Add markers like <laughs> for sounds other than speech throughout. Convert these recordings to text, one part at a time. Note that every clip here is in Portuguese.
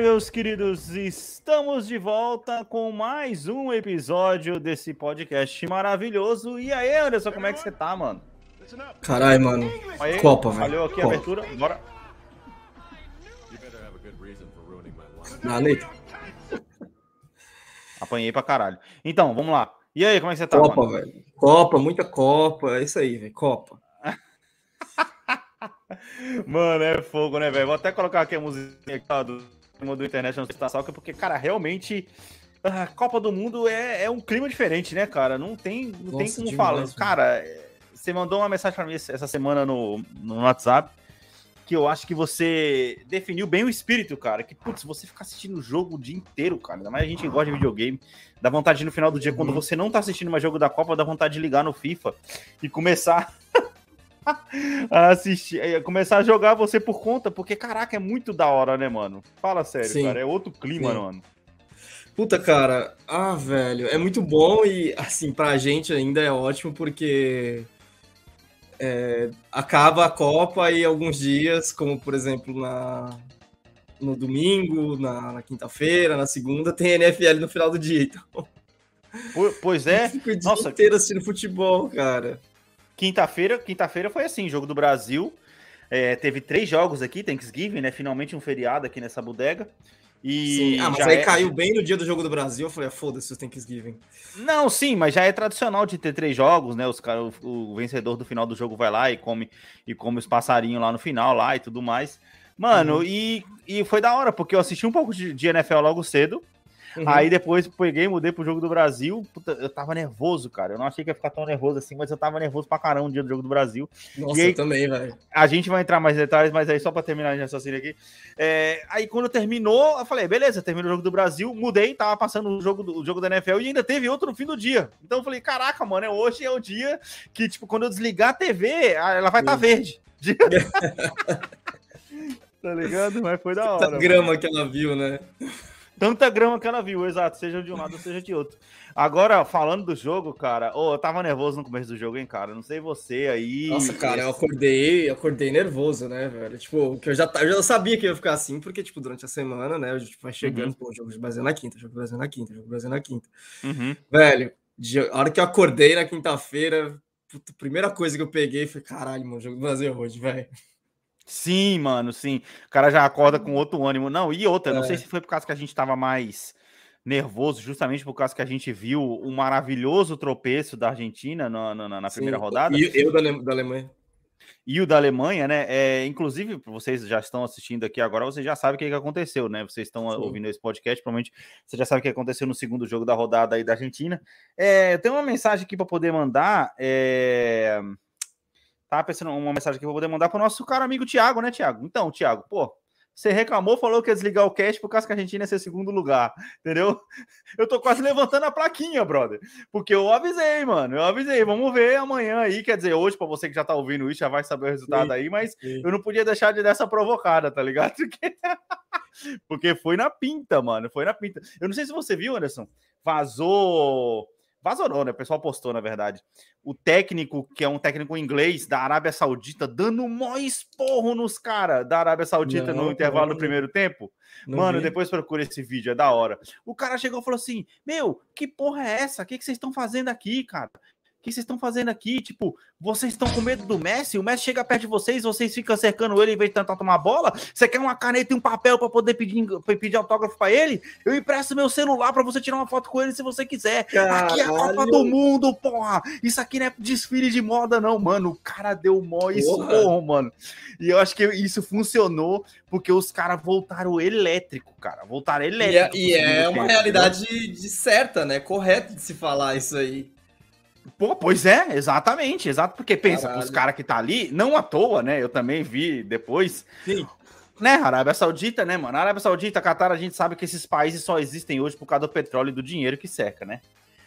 Meus queridos, estamos de volta com mais um episódio desse podcast maravilhoso. E aí, Anderson, como é que você tá, mano? Caralho, mano. Aí, Copa, velho. Valeu aqui a Copa. abertura, bora. A my life. Na letra. Apanhei pra caralho. Então, vamos lá. E aí, como é que você tá, Copa, mano? velho. Copa, muita Copa. É isso aí, velho. Copa. <laughs> Mano, é fogo, né, velho? Vou até colocar aqui a musiquinha aqui, ó, do, International Star Soccer, porque, cara, realmente a Copa do Mundo é, é um clima diferente, né, cara? Não tem, não tem Nossa, como demais, falar. mano. Cara, você mandou uma mensagem pra mim essa semana no, no WhatsApp que eu acho que você definiu bem o espírito, cara. Que, putz, você ficar assistindo o jogo o dia inteiro, cara. Ainda mais a gente que gosta de videogame. Dá vontade de, no final do dia, quando Uhum. você não tá assistindo mais jogo da Copa, dá vontade de ligar no FIFA e começar <laughs> <laughs> assistir, eh, começar a jogar você por conta, porque caraca, é muito da hora, né, mano? Fala sério, Sim. cara, é outro clima, Sim. mano. Puta, cara. Ah, velho. É muito bom e, assim, pra gente ainda é ótimo porque é, acaba a Copa e alguns dias, como por exemplo na, no domingo, na, na quinta-feira, na segunda, tem NFL no final do dia. Então, Po- Pois é, fico o dia nossa. inteiro assistindo futebol, cara. Quinta-feira, quinta-feira foi assim, jogo do Brasil. É, teve três jogos aqui, Thanksgiving, né? Finalmente um feriado aqui nessa bodega. E Sim. Ah, mas já aí é- caiu bem no dia do jogo do Brasil. Eu falei, ah, foda-se, os Thanksgiving. Não, sim, mas já é tradicional de ter três jogos, né? Os cara, o, o vencedor do final do jogo vai lá e come e come os passarinhos lá no final lá e tudo mais. Mano, Uhum. e, e foi da hora, porque eu assisti um pouco de, de NFL logo cedo. Uhum. Aí depois peguei, mudei pro jogo do Brasil. Puta, eu tava nervoso, cara. Eu não achei que ia ficar tão nervoso assim, mas eu tava nervoso pra caramba no dia do jogo do Brasil. Nossa, aí- eu também, velho. A gente vai entrar mais detalhes, mas aí só pra terminar de raciocínio aqui. É, aí quando terminou, eu falei, beleza, terminou o jogo do Brasil, mudei, tava passando o jogo, do, o jogo da NFL e ainda teve outro no fim do dia. Então eu falei, caraca, mano, é hoje é o dia que, tipo, quando eu desligar a TV, ela vai estar Sim. verde. <laughs> tá ligado? Mas foi da hora. Mano. grama que ela viu, né? Tanta grama que ela viu, exato, seja de um lado ou seja de outro. Agora, falando do jogo, cara, ô, eu tava nervoso no começo do jogo, hein, cara? Não sei você aí. Nossa, cara, eu acordei, eu acordei nervoso, né, velho? Tipo, que eu já, eu já sabia que ia ficar assim, porque, tipo, durante a semana, né, a gente vai chegando, pô, jogo do Brasil na quinta, jogo do Brasil na quinta, jogo do Brasil na quinta. Uhum. Velho, de- a hora que eu acordei na quinta-feira, a primeira coisa que eu peguei foi, caralho, mano, jogo do Brasil é hoje, velho. Sim, mano, sim. O cara já acorda com outro ânimo. Não, e outra, não É. sei se foi por causa que a gente tava mais nervoso, justamente por causa que a gente viu o maravilhoso tropeço da Argentina na, na, na primeira Sim, rodada E eu da, Ale- da Alemanha. e o da Alemanha, né? É, inclusive, vocês já estão assistindo aqui agora, vocês já sabem o que, que aconteceu, né? Vocês estão Sim. ouvindo esse podcast, provavelmente você já sabe o que aconteceu no segundo jogo da rodada aí da Argentina. É, eu tenho uma mensagem aqui para poder mandar. É... Tava pensando uma mensagem aqui para poder mandar para o nosso caro amigo Thiago, né, Thiago? Então, Thiago, pô, você reclamou, falou que ia desligar o cast por causa que a Argentina ia ser segundo lugar, <laughs> entendeu? Eu tô quase levantando a plaquinha, brother. Porque eu avisei, mano. Eu avisei. Vamos ver amanhã aí. Quer dizer, hoje, para você que já tá ouvindo isso, já vai saber o resultado Sim, aí, mas sim. eu não podia deixar de dar essa provocada, tá ligado? <laughs> Porque- Porque foi na pinta, mano. Foi na pinta. Eu não sei se você viu, Anderson. Vazou. Vazou não, né? O pessoal postou, na verdade. O técnico, que é um técnico inglês da Arábia Saudita, dando mó esporro nos caras da Arábia Saudita Não, no intervalo não. do primeiro tempo. Mano, vi. depois procura esse vídeo, é da hora. O cara chegou e falou assim: Meu, que porra é essa? O que, que vocês estão fazendo aqui, cara? Que vocês estão fazendo aqui? Tipo, vocês estão com medo do Messi? O Messi chega perto de vocês, vocês ficam cercando ele em vez de tentar tomar bola? Você quer uma caneta e um papel para poder pedir, pedir autógrafo para ele? Eu empresto meu celular para você tirar uma foto com ele se você quiser. Aqui é a Copa Caralho. do Mundo, porra! Isso aqui não é desfile de moda, não, mano. O cara deu mó esporro, mano. E eu acho que isso funcionou porque os caras voltaram elétrico, cara. Voltaram E elétrico. é, e é uma tempo, realidade de certa, né? Correto de se falar isso aí. Pô, pois é, exatamente, exato, porque pensa, os caras que tá ali, não à toa, né? Eu também vi depois. Sim. né, Arábia Saudita, né, mano? Arábia Saudita, Catar, a gente sabe que esses países só existem hoje por causa do petróleo e do dinheiro que cerca, né?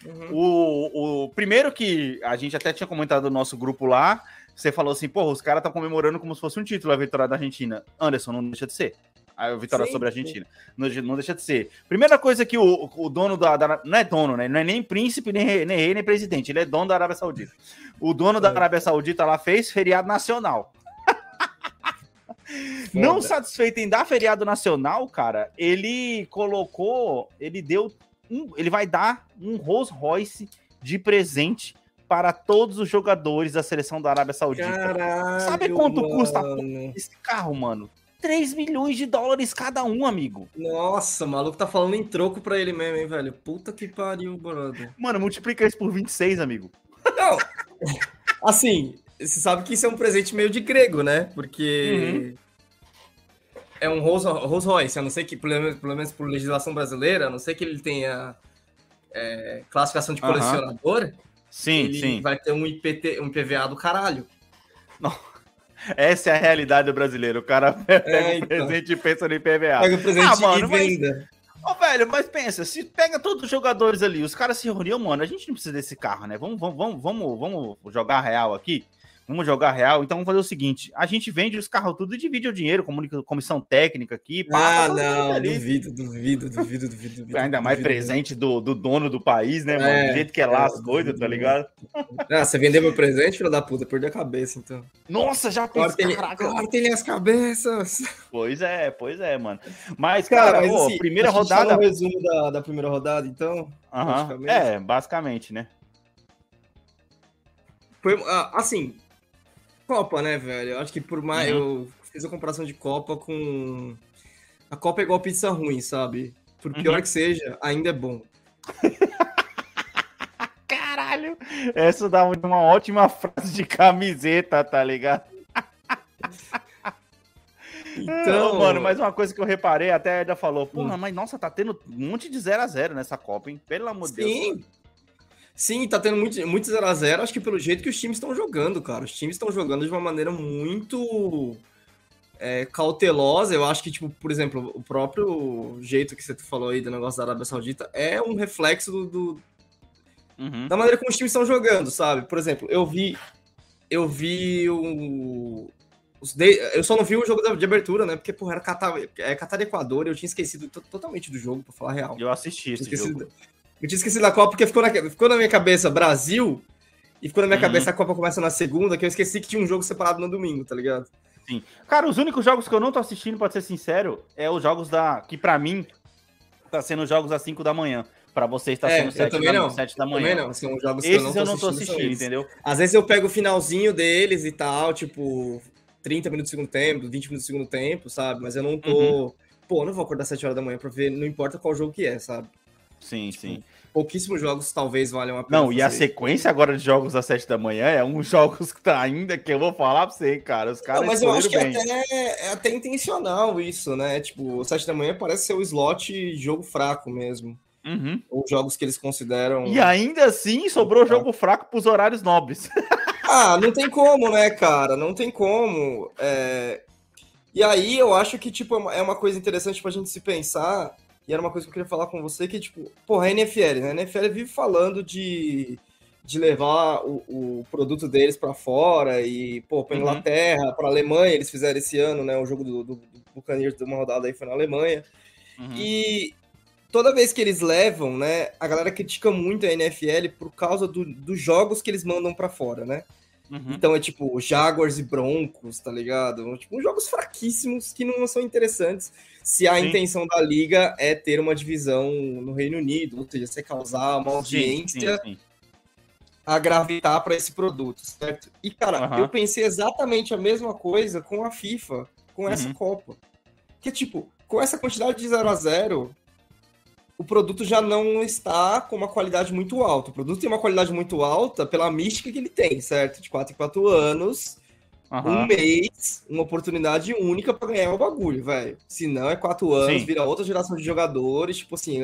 Uhum. O, o primeiro que a gente até tinha comentado no nosso grupo lá, você falou assim, porra, os caras estão comemorando como se fosse um título a vitória da Argentina. Anderson, não deixa de ser. A vitória Sim, sobre a Argentina. Não, não deixa de ser. Primeira coisa que o, o dono da, da- Não é dono, né? Não é nem príncipe, nem rei, nem rei, nem presidente. Ele é dono da Arábia Saudita. O dono da É. Arábia Saudita lá fez feriado nacional. <laughs> Não satisfeito em dar feriado nacional, cara, ele colocou, ele deu um, ele vai dar um Rolls Royce de presente para todos os jogadores da seleção da Arábia Saudita. Caralho, Sabe quanto custa mano. Esse carro, mano, 3 milhões de dólares cada um, amigo. Nossa, o maluco tá falando em troco pra ele mesmo, hein, velho? Puta que pariu, brother. Mano, multiplica isso por 26, amigo. Não, <laughs> assim, você sabe que isso é um presente meio de grego, né? Porque é um Rolls, Rolls Royce, a não ser que, pelo menos, pelo menos por legislação brasileira, a não ser que ele tenha é, classificação de colecionador, Sim, ele sim. vai ter um, IPT, um IPVA do caralho. Essa é a realidade do brasileiro. O cara <laughs> pega É, então. presente e pensa no IPVA. Pega o presente Ah, mano, e mas- venda. Ô, velho, mas pensa, se pega todos os jogadores ali, os caras se reuniam, mano, a gente não precisa desse carro, né? Vamos, vamos, vamos, vamos, vamos jogar real aqui. Vamos jogar real. Então vamos fazer o seguinte: a gente vende os carros tudo e divide o dinheiro, comunica- comissão técnica aqui. pá, Ah, tá mundo não, duvido, duvido, duvido, duvido, duvido. Ainda mais duvido. presente do, do dono do país, né, mano? É, do jeito que é lá é, as coisas, tá ligado? Ah, você vendeu meu presente, filho da puta, perdeu a cabeça, então. Nossa, já Cortem, cortem as cabeças. Pois é, pois é, mano. Mas, Cara, cara, mas pô, assim, primeira rodada. no resumo da, da primeira rodada, então. Aham, praticamente. É, basicamente, né? Foi, ah, assim, Copa, né, velho? Eu acho que por mais. Uhum. Eu fiz a comparação de Copa com. A Copa é igual pizza ruim, sabe? Por pior Uhum. que seja, ainda é bom. <laughs> Caralho! Essa dá uma ótima frase de camiseta, tá ligado? <laughs> Então, Ô, mano, mas uma coisa que eu reparei, até a Eda falou, porra, Hum. mas nossa, tá tendo um monte de 0 a 0 nessa Copa, hein? Pelo amor de Deus. Sim. Sim, tá tendo muito, muito 0x0, acho que pelo jeito que os times estão jogando, cara. Os times estão jogando de uma maneira muito é, cautelosa. Eu acho que, tipo, por exemplo, o próprio jeito que você falou aí do negócio da Arábia Saudita é um reflexo do, do- Uhum. da maneira como os times estão jogando, sabe? Por exemplo, eu vi. Eu vi o. de- Eu só não vi o jogo de abertura, né? Porque, porra, era Catar, é Catar e Equador, eu tinha esquecido to- totalmente do jogo, pra falar a real. Eu assisti esse jogo. Eu tinha esquecido da Copa porque ficou na, ficou na minha cabeça Brasil e ficou na minha Uhum. cabeça a Copa começa na segunda, que eu esqueci que tinha um jogo separado no domingo, tá ligado? Cara, os únicos jogos que eu não tô assistindo, pra ser sincero, é os jogos da. Que pra mim, tá sendo jogos às 5 da manhã. Pra vocês tá É, sendo eu 7 também da, não. 7 da Também manhã. não, são jogos que Esses eu não tô são assistindo, eles. entendeu? Às vezes eu pego o finalzinho deles e tal, tipo, 30 minutos do segundo tempo, 20 minutos do segundo tempo, sabe? Mas eu não tô. Uhum. Pô, eu não vou acordar 7 horas da manhã pra ver, não importa qual jogo que é, sabe? Sim, sim. Pouquíssimos jogos talvez valham a pena. Não, e a fazer. sequência agora de jogos às 7 da manhã é uns <laughs> jogos que tá ainda que eu vou falar pra você, cara. Os caras Não, mas eu acho que bem. até, é até intencional isso, né? Tipo, 7 da manhã parece ser o slot jogo fraco mesmo. Uhum. Ou jogos que eles consideram. E ainda assim sobrou jogo fraco pros horários nobres. <laughs> Ah, não tem como, né, cara? Não tem como. É, E aí eu acho que, tipo, é é uma coisa interessante pra gente se pensar, e era uma coisa que eu queria falar com você, que, tipo, porra, a NFL, né? A NFL vive falando de, de levar o, o produto deles pra fora e, pô, pra Uhum. Inglaterra, pra Alemanha, eles fizeram esse ano, né? O jogo do, do, do Buccaneers de uma rodada aí foi na Alemanha. Uhum. E toda vez que eles levam, né, a galera critica muito a NFL por causa do- dos jogos que eles mandam pra fora, né? Uhum. Então é tipo Jaguars e Broncos, tá ligado? Tipo, jogos fraquíssimos que não são interessantes se a Sim. intenção da liga é ter uma divisão no Reino Unido, ou seja, você causar uma audiência sim, a gravitar para esse produto, certo? E cara, Aham. eu pensei exatamente a mesma coisa com a FIFA, com essa Uhum. Copa. Que tipo, com essa quantidade de 0 a 0 o produto já não está com uma qualidade muito alta. O produto tem uma qualidade muito alta pela mística que ele tem, certo? De 4 em 4 anos, um Aham. mês, uma oportunidade única para ganhar o bagulho, velho. Se não, é 4 anos, Sim. vira outra geração de jogadores. Tipo assim,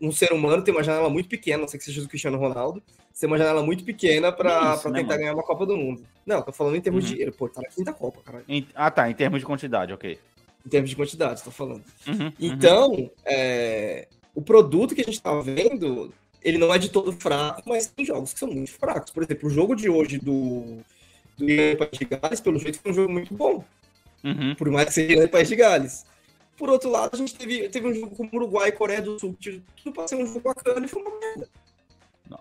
um ser humano tem uma janela muito pequena, não sei que seja do Cristiano Ronaldo, tem uma janela muito pequena para né, tentar mano? ganhar uma Copa do Mundo. Não, tô falando em termos Uhum. de dinheiro, pô, tá na quinta Copa, caralho. Em- Ah, tá, em termos de quantidade, ok. Em termos de quantidade, tô falando. Uhum, uhum. Então, é, o produto que a gente tá vendo, ele não é de todo fraco, mas tem jogos que são muito fracos. Por exemplo, o jogo de hoje do, do Irã e País de Gales, pelo jeito, foi um jogo muito bom. Uhum. Por mais que seja Irã e País de Gales. Por outro lado, a gente teve, teve um jogo como Uruguai e Coreia do Sul, que tudo pra ser um jogo bacana e foi uma merda.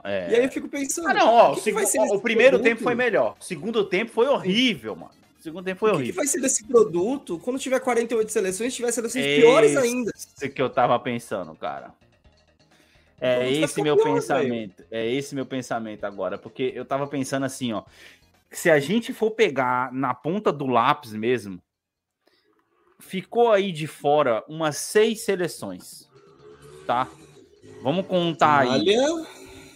É. E aí eu fico pensando. Ah, não, ó, o o, que que ó, o primeiro produto? tempo foi melhor. O segundo tempo foi horrível, mano. O segundo tempo foi O que, que horrível. vai ser desse produto quando tiver 48 seleções, tiver seleções Esse- piores ainda? Isso que eu tava pensando, cara. É Vamos esse ficar meu pior, pensamento. É esse meu pensamento agora. Porque eu tava pensando assim, ó. Se a gente for pegar na ponta do lápis mesmo, ficou aí de fora umas seis seleções. Tá? Vamos contar aí.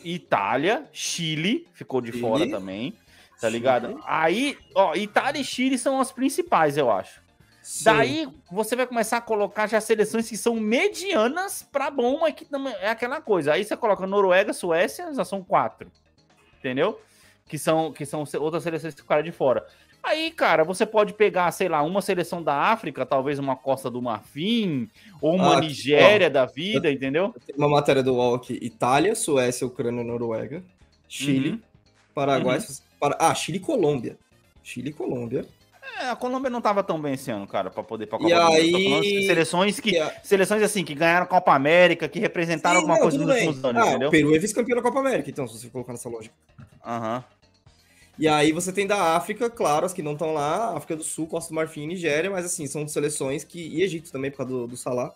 Itália, Chile ficou de Chile. fora também, tá ligado? Chile. Aí, ó, Itália e Chile são as principais, eu acho. sim. Daí você vai começar a colocar já seleções que são medianas pra bom, mas que é aquela coisa. Aí você coloca Noruega, Suécia, já são quatro. Entendeu? Que são, que são outras seleções que ficaram de fora. Aí, cara, você pode pegar, sei lá, uma seleção da África, talvez uma Costa do Marfim, ou uma Ah, Nigéria da vida, entendeu? Tem uma matéria do UOL aqui: Itália, Suécia, Ucrânia, Noruega, Chile, Uhum. Paraguai. Uhum. Para... Ah, Chile e Colômbia. Chile e Colômbia. É, a Colômbia não tava tão bem esse ano, cara, pra poder E Copa do Mundo. Aí- de Seleções que a- seleções assim que ganharam Copa América, que representaram Sim, alguma não, coisa nos últimos anos, Ah, entendeu? o Peru é vice-campeão da Copa América, então, se você colocar nessa lógica. Aham. E aí você tem da África, claro, as que não estão lá, África do Sul, Costa do Marfim e Nigéria, mas assim, são seleções que. E Egito também, por causa do, do Salah.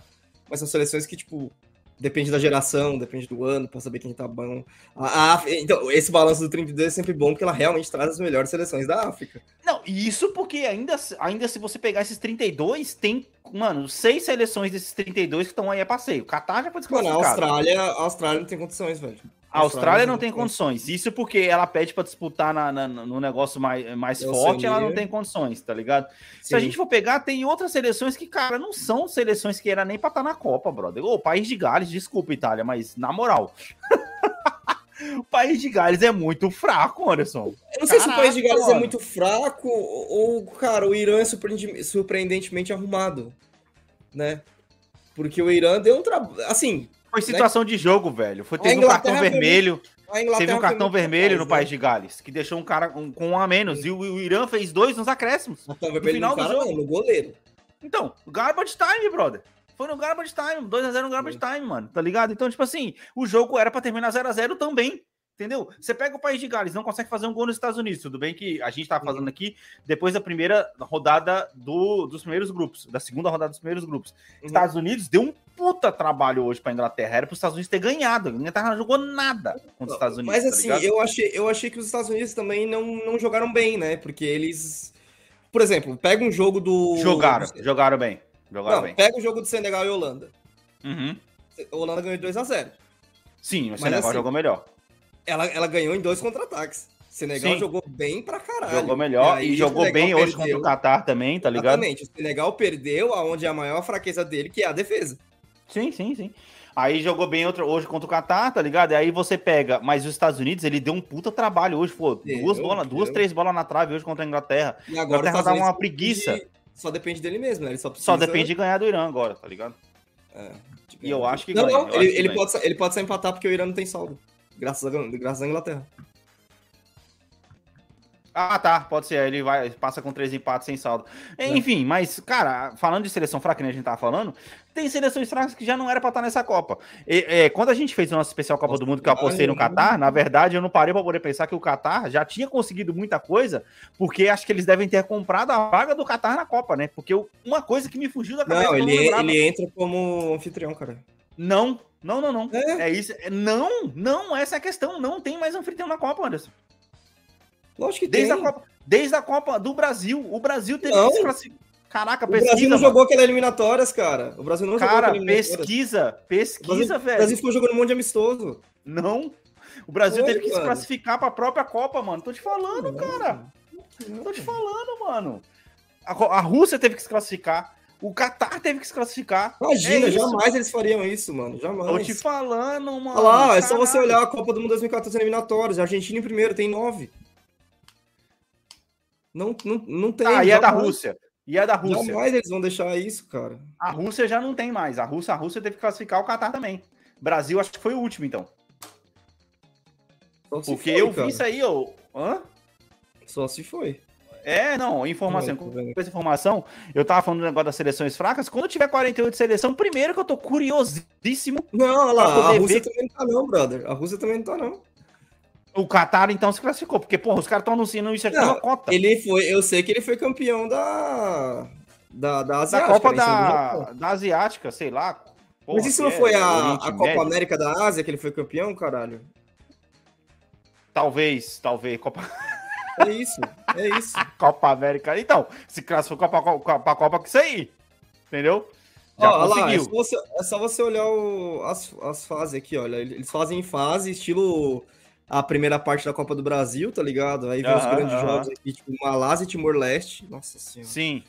Mas são seleções que, tipo, depende da geração, depende do ano, pra saber quem tá bom. A, a então, esse balanço do 32 é sempre bom, porque ela realmente traz as melhores seleções da África. Não, e isso porque ainda, ainda se você pegar esses 32, tem, mano, seis seleções desses 32 que estão aí a passeio. O Catar já foi Mano, a desclassificado. Austrália, a Austrália não tem condições, velho. A Austrália não tem condições. Isso porque ela pede pra disputar na, na- no negócio mais, mais É forte, ela não tem condições, tá ligado? Se a Sim. gente for pegar, tem outras seleções que, cara, não são seleções que era nem pra estar na Copa, brother. Ô, País de Gales, desculpa, Itália, mas na moral. <laughs> o País de Gales é muito fraco, Anderson. Eu não sei se o País de Caraca, Gales é mano. muito fraco ou, cara, o Irã é surpreendentemente arrumado, né? Porque o Irã deu um trabalho. Assim, Foi situação de jogo, velho. Foi teve um cartão vermelho. Teve um cartão vermelho no né? País de Gales, que deixou um cara um- com um a menos. E o, o Irã fez dois nos acréscimos. Cartão vermelho final no do jogo. não, no goleiro. Então, garbage time, brother. Foi no garbage time, 2x0 no garbage time, mano, tá ligado? Então, tipo assim, o jogo era pra terminar 0x0 também, entendeu? Você pega o país de Gales, não consegue fazer um gol nos Estados Unidos, tudo bem que a gente tá fazendo aqui depois da primeira rodada do- dos primeiros grupos, da segunda rodada dos primeiros grupos. Uhum. Estados Unidos deu um puta trabalho hoje pra Inglaterra, era pros Estados Unidos ter ganhado, a Inglaterra não jogou nada contra os Estados Unidos, Mas tá assim, ligado? eu, achei, eu achei que os Estados Unidos também não, não jogaram bem, né? Porque eles. Por exemplo, pega um jogo do. Jogaram, do- jogaram bem, jogaram Não, bem. pega o jogo do Senegal e Holanda. Uhum. A Holanda ganhou de 2x0. Sim, o Mas Senegal assim, jogou melhor. Ela, ela ganhou em dois contra-ataques. Senegal Sim. jogou bem pra caralho. Jogou melhor e, o jogou bem hoje perdeu. contra o Qatar também, tá ligado? Exatamente. O Senegal perdeu aonde é a maior fraqueza dele, que é a defesa. Sim, sim, sim. Aí jogou bem outro, hoje contra o Qatar, tá ligado? E aí você pega, mas os Estados Unidos, ele deu um puta trabalho hoje, pô, duas bolas, duas, três bolas na trave hoje contra a Inglaterra. E agora Inglaterra dá uma preguiça. depende- Só depende dele mesmo, né? Ele só, precisa... Só depende de ganhar do Irã agora, tá ligado? É, de E eu acho que Não, ganha, não, ele, ele pode, ele pode só empatar porque o Irã não tem saldo. Graças a, graças à Inglaterra. Ah, tá, pode ser. Ele vai, passa com três empates sem saldo. É. Enfim, mas, cara, falando de seleção fraca, que nem a gente tava falando, tem seleções fracas que já não era pra estar nessa Copa. E, é, quando a gente fez o nosso especial Copa Nossa, do Mundo, que eu apostei no. Catar, na verdade, eu não parei pra poder pensar que o Catar já tinha conseguido muita coisa, porque acho que eles devem ter comprado a vaga do Catar na Copa, né? Porque eu- uma coisa que me fugiu da cabeça. Não, que eu ele, lembrava. ele entra como anfitrião, cara. Não, não, não, não. É. É isso. é- Não, não, essa é a questão. Não tem mais anfitrião na Copa, Anderson. Lógico que Desde tem. a Copa, desde a Copa do Brasil. O Brasil teve Não. que se classificar. Caraca, O pesquisa. Brasil não mano. jogou aquela eliminatórias, cara. O Brasil não jogou Cara, eliminatórias. pesquisa, O Brasil, pesquisa, o velho. Brasil ficou jogando um monte de amistoso. Não. O Brasil Foi, teve que se classificar pra própria Copa, mano. Tô te falando, cara. Tô te falando, mano. A, a Rússia teve que se classificar. O Catar teve que se classificar. Imagina, É jamais eles fariam isso, mano. Jamais. Tô te falando, mano. Olha lá, é só Caralho. você olhar a Copa do Mundo 2014 eliminatórios. A Argentina em primeiro tem nove. Não, não, não tem. Ah, e é da. Rússia. E a da Rússia? Jamais eles vão deixar isso, cara. A Rússia já não tem mais. A Rússia, a Rússia teve que classificar o Catar também. Brasil acho que foi o último, então. Só Porque foi, eu cara. vi isso aí, ô. Hã? Só se foi. É, não, informação. Tô Com essa informação, eu tava falando do negócio das seleções fracas. Quando tiver 48 de seleção, primeiro que eu tô curiosíssimo. Não, olha lá, a Rússia ver- também não tá não, brother. A Rússia também não tá não. O Qatar, então, se classificou. Porque, porra, os caras estão anunciando isso aqui Não, uma cota. Ele foi, eu sei que ele foi campeão da da, da Da Asiática, Copa né, em segundo da, da Asiática, sei lá. Mas Porra, isso que não é foi a, Oriente a Copa? América da Ásia que ele foi campeão, caralho? Talvez, talvez. Copa, <laughs> É isso, é isso. Copa América. Então, se classificou pra Copa, pra Copa com isso aí. Entendeu? Já Ó, lá, é só você, é só você olhar o- as, as fases aqui, olha. Eles fazem em fase, estilo a primeira parte da Copa do Brasil, tá ligado? Aí vem os grandes jogos aqui, tipo Malásia e Timor-Leste. Nossa senhora. Sim.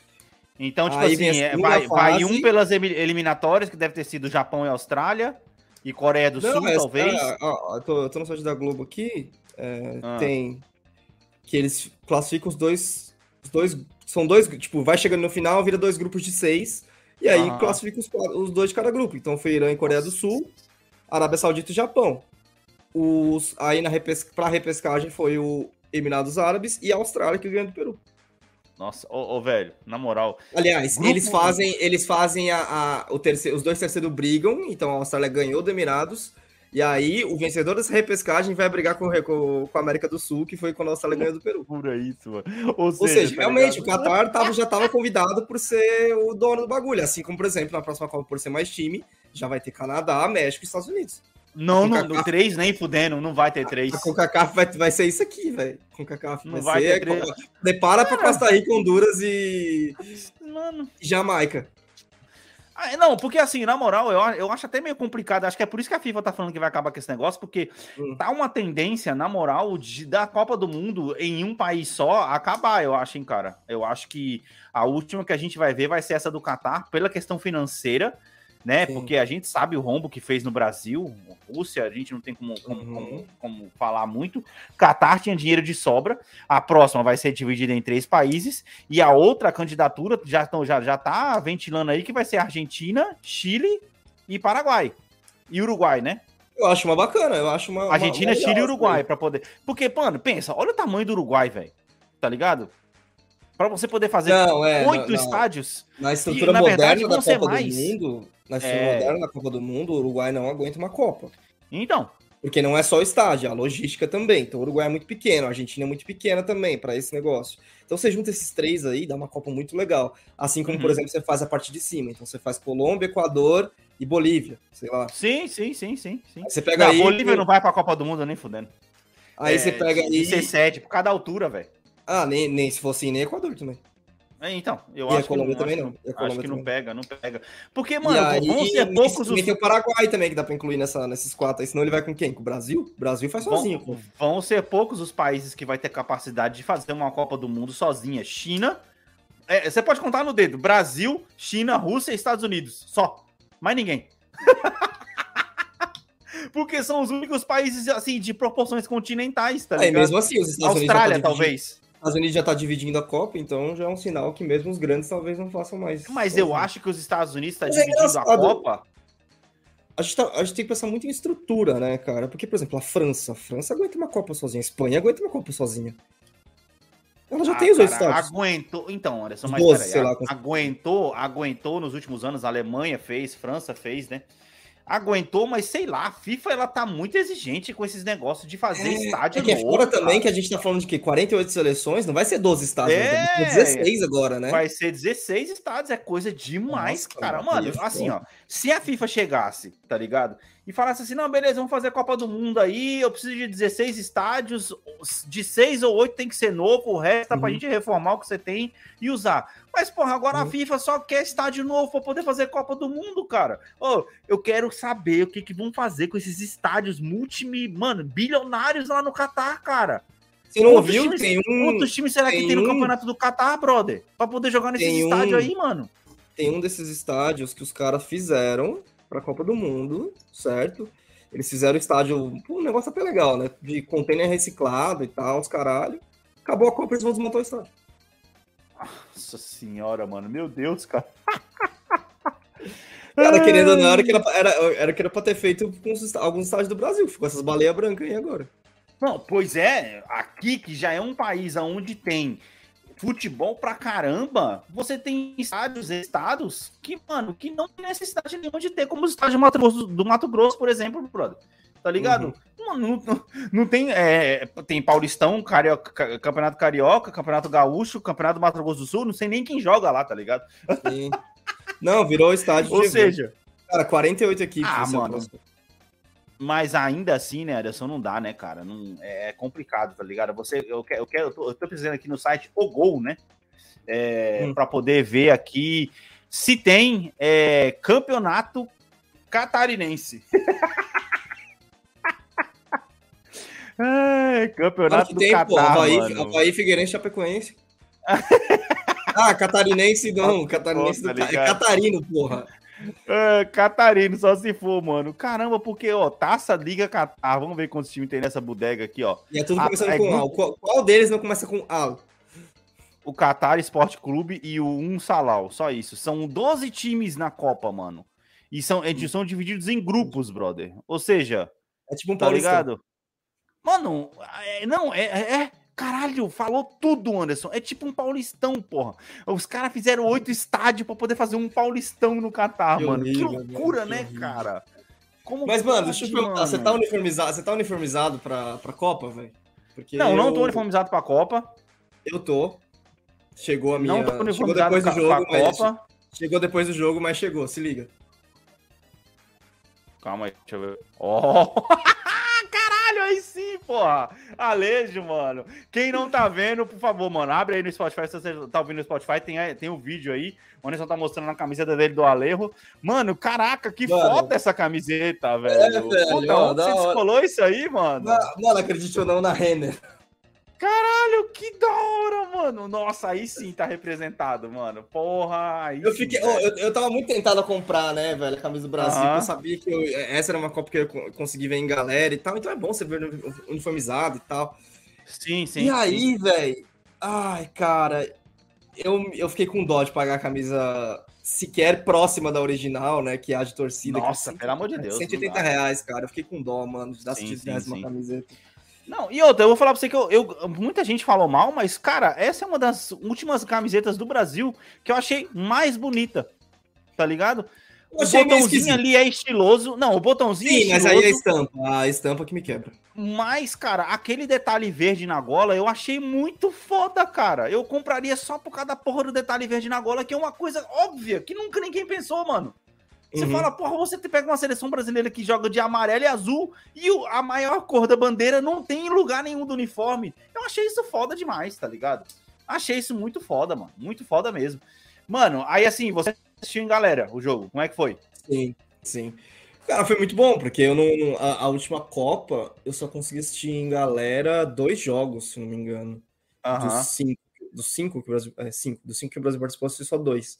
Então, tipo Aí assim, é, vai, vai fase. um pelas eliminatórias, que deve ter sido Japão e Austrália, e Coreia do Sul, é- talvez. é, ó, eu, tô, eu tô no site da Globo aqui. é, Ah. Tem. Que eles classificam os dois. Os dois. São dois. Tipo, vai chegando no final, vira dois grupos de seis. E aí classifica os, os dois de cada grupo. Então foi Irã e Coreia do Sul, Arábia Saudita e Japão. Os, aí na repes, pra repescagem foi o Emirados Árabes e a Austrália que ganhou do Peru. Nossa, ô, ô, velho, na moral. Aliás, Grupo- eles fazem, eles fazem a, a- o terceiro, os dois terceiros brigam, então a Austrália ganhou do Emirados, e aí o vencedor dessa repescagem vai brigar com, com, com a América do Sul, que foi quando a Austrália ganhou do Peru. Pura isso, mano. Ou Ou seja, tá realmente, ligado? o Qatar tava, já estava convidado por ser o dono do bagulho, assim como, por exemplo, na próxima Copa, por ser mais time, já vai ter Canadá, México e Estados Unidos. Não, Com no, Kaká. no 3 nem fudendo, não vai ter 3. A CONCACAF vai, vai ser isso aqui, velho. CONCACAF Não vai, vai ser... ter três. Prepara pra Costa Rica, Honduras e Mano. Jamaica. Ah, não, porque assim, na moral, eu, eu acho até meio complicado. Acho que é por isso que a FIFA tá falando que vai acabar com esse negócio, porque Hum. tá uma tendência, na moral, de da Copa do Mundo em um país só acabar, eu acho, hein, cara. Eu acho que a última que a gente vai ver vai ser essa do Catar, pela questão financeira, né? Sim. Porque a gente sabe o rombo que fez no Brasil, Rússia, a gente não tem como, como, Uhum. como- como falar muito. Catar tinha dinheiro de sobra, a próxima vai ser dividida em três países, e a outra candidatura já, já, já tá ventilando aí que vai ser Argentina, Chile e Paraguai. E Uruguai, né? Eu acho uma bacana, eu acho uma. uma- Argentina, uma Chile e legal, Uruguai, pra poder. Porque, mano, pensa, olha o tamanho do Uruguai, velho. Tá ligado? Pra você poder fazer é, oito estádios. Na estrutura E, na moderna verdade, da Copa mais. do Mundo, na estrutura É. moderna da Copa do Mundo, o Uruguai não aguenta uma Copa. Então, Porque não é só o estádio, é a logística também. Então o Uruguai é muito pequeno, a Argentina é muito pequena também para esse negócio. Então você junta esses três aí, dá uma Copa muito legal. Assim como, por Uhum. exemplo, você faz a parte de cima. Então você faz Colômbia, Equador e Bolívia, sei lá. sim, sim, sim, sim. sim. Aí você pega Não, aí, a Bolívia não vai pra Copa do Mundo nem fudendo. aí É, você pega aí. C7, por causa da altura, velho. Ah, nem, nem se fosse nem Equador também. É, Então, eu E a acho que Colômbia não, também acho não. que E a Acho que não também. pega, não pega. Porque, E mano, aí, vão ser poucos os. também tem o Paraguai também que dá pra incluir nessa, nesses quatro aí, senão ele vai com quem? Com o Brasil? O Brasil faz sozinho. Vão, vão ser poucos os países que vai ter capacidade de fazer uma Copa do Mundo sozinha. China. é, você pode contar no dedo: Brasil, China, Rússia e Estados Unidos. Só. Mais ninguém. <laughs> Porque são os únicos países assim de proporções continentais, tá ligado? mesmo assim, os Estados Unidos Austrália, talvez. Os Estados Unidos já tá dividindo a Copa, então já é um sinal que mesmo os grandes talvez não façam mais. Mas eu acho que os Estados Unidos estão Mas é dividindo a engraçado. Copa. A gente, tá- a gente tem que pensar muito em estrutura, né, cara? Porque, por exemplo, a França. A França aguenta uma Copa sozinha. A Espanha aguenta uma Copa sozinha. Ela já Ah, tem os cara, estados. Aguentou. Então, Anderson, mas 12, peraí, sei lá, a- aguentou, aguentou nos últimos anos. A Alemanha fez, França fez, né? Aguentou, mas sei lá, a FIFA ela tá muito exigente com esses negócios de fazer estádio É que é novo, fora também que a gente tá falando de que 48 seleções, não vai ser 12 estádios, É. né? Vai ser 16 agora, né? Vai ser 16 estádios, é coisa demais, Nossa, cara. mano, é assim, ó, se a FIFA chegasse, tá ligado? E falasse assim, não, beleza, vamos fazer a Copa do Mundo aí, eu preciso de 16 estádios, de 6 ou 8 tem que ser novo, o resto dá pra Uhum. gente reformar o que você tem e usar. Mas, porra, agora a Uhum. FIFA só quer estádio novo pra poder fazer Copa do Mundo, cara. Ô, eu quero saber o que que vão fazer com esses estádios multi, mano, bilionários lá no Catar, cara. Você não Quantos viu? times- Tem um, Quantos times será que tem tem no um- campeonato do Catar, brother? Pra poder jogar nesses Tem um- estádios aí, mano. tem um desses estádios que os caras fizeram pra Copa do Mundo, certo? Eles fizeram o estádio, pô, um negócio até legal, né? De container reciclado e tal, os caralho. Acabou a Copa, eles vão desmontar o estádio. Nossa senhora, mano. Meu Deus, cara. <laughs> Cara, querendo ou não, era que era, era, era que era pra ter feito com os- alguns estádios do Brasil. Ficou essas baleias brancas aí agora. Não, pois é, aqui que já é um país onde tem futebol pra caramba, você tem estádios, estados que, mano, que não tem necessidade nenhuma de ter, como os estádios do Mato Grosso, do Mato Grosso por exemplo, brother. Tá ligado? Mano, não, não- não tem. é, tem Paulistão, Carioca, Ca- Campeonato Carioca, Campeonato Gaúcho, Campeonato do Mato Grosso do Sul, não sei nem quem joga lá, tá ligado? Sim. Não, virou estádio Ou seja, Cara, 48 equipes. Ah, é mano. próximo. Mas ainda assim, né, Anderson, não dá, né, cara? Não, é, é complicado, tá ligado? Você, eu, quero, eu, quero, eu, tô, eu tô precisando aqui no site O Gol, né? É, Hum. Pra poder ver aqui se tem é, campeonato catarinense. <laughs> Ai, campeonato do tem, pô. Catar, Havaí, mano. Havaí Figueirense Chapecoense. <laughs> ah, catarinense não. Catarinense Pô, tá do... é catarino, porra. É, Catarino, só se for, mano. Caramba, porque, ó, Taça Liga Catar. Vamos ver quantos times tem nessa bodega aqui, ó. E é tudo começando é com grupo- A. Qual, qual deles não começa com A? o Qatar Esporte Clube e o Um Salau. Só isso. São 12 times na Copa, mano. E são, eles são divididos em grupos, brother. Ou seja, É tipo um tá ligado? Mano, é- não, é, é- é- Caralho, falou tudo, Anderson. É tipo um paulistão, porra. Os caras fizeram oito estádios pra poder fazer um paulistão no Catar, Que mano. que horrível, loucura, mano, que né, horrível. cara? Como Mas, mano, deixa eu te perguntar, você tá uniformizado, você tá uniformizado pra, pra Copa, velho? Não, não tô eu- uniformizado pra Copa. Eu tô. Chegou a minha. Não tô chegou uniformizado depois do pra, jogo, pra mas. Copa. Chegou depois do jogo, mas chegou, se liga. Calma aí, deixa eu ver. Ó! <laughs> Aí sim, porra! Alejo, mano. Quem não tá vendo, por favor, mano, abre aí no Spotify. Se você tá ouvindo no Spotify, tem, aí- tem o vídeo aí. O Anderson tá mostrando a camiseta dele do Alejo. Mano, caraca, que Mano. foda essa camiseta, velho. velho, Puta, ó, você hora. descolou isso aí, mano? Na- Mano, acredite ou não, na Renner. Caralho, que da hora, mano. Nossa, aí sim tá representado, mano. Porra, aí Eu sim, fiquei. oh, eu, eu tava muito tentado a comprar, né, velho, a camisa do Brasil. Porque Eu sabia que eu- essa era uma Copa que eu co- consegui ver em galera e tal. Então é bom você ver uniformizado e tal. Sim, sim. e aí, velho. Ai, cara. Eu, eu fiquei com dó de pagar a camisa sequer próxima da original, né? Que é a de torcida. que é Nossa, pelo amor de Deus, 180 não dá. reais, cara. Eu fiquei com dó, mano, de dar Sim, 180 sim, reais uma camiseta. Não, e outra, eu vou falar pra você que eu, eu- muita gente falou mal, mas, cara, essa é uma das últimas camisetas do Brasil que eu achei mais bonita. Tá ligado? O botãozinho ali é estiloso. Não, o botãozinho Sim, é mas aí a estampa, a estampa que me quebra. Mas, cara, aquele detalhe verde na gola eu achei muito foda, cara. Eu compraria só por causa da porra do detalhe verde na gola, que é uma coisa óbvia, que nunca ninguém pensou, mano. Você Uhum. fala, porra, você pega uma seleção brasileira que joga de amarelo e azul e o- a maior cor da bandeira não tem em lugar nenhum do uniforme. Eu achei isso foda demais, tá ligado? Achei isso muito foda, mano. Muito foda mesmo. Mano, aí assim, você assistiu em galera o jogo. Como é que foi? Sim, sim. Cara, foi muito bom, porque eu não. A, a última Copa eu só consegui assistir em galera dois jogos, se não me engano. Dos cinco. Dos cinco que o Brasil. É, cinco. Dos cinco que o Brasil participou, eu assisti só dois.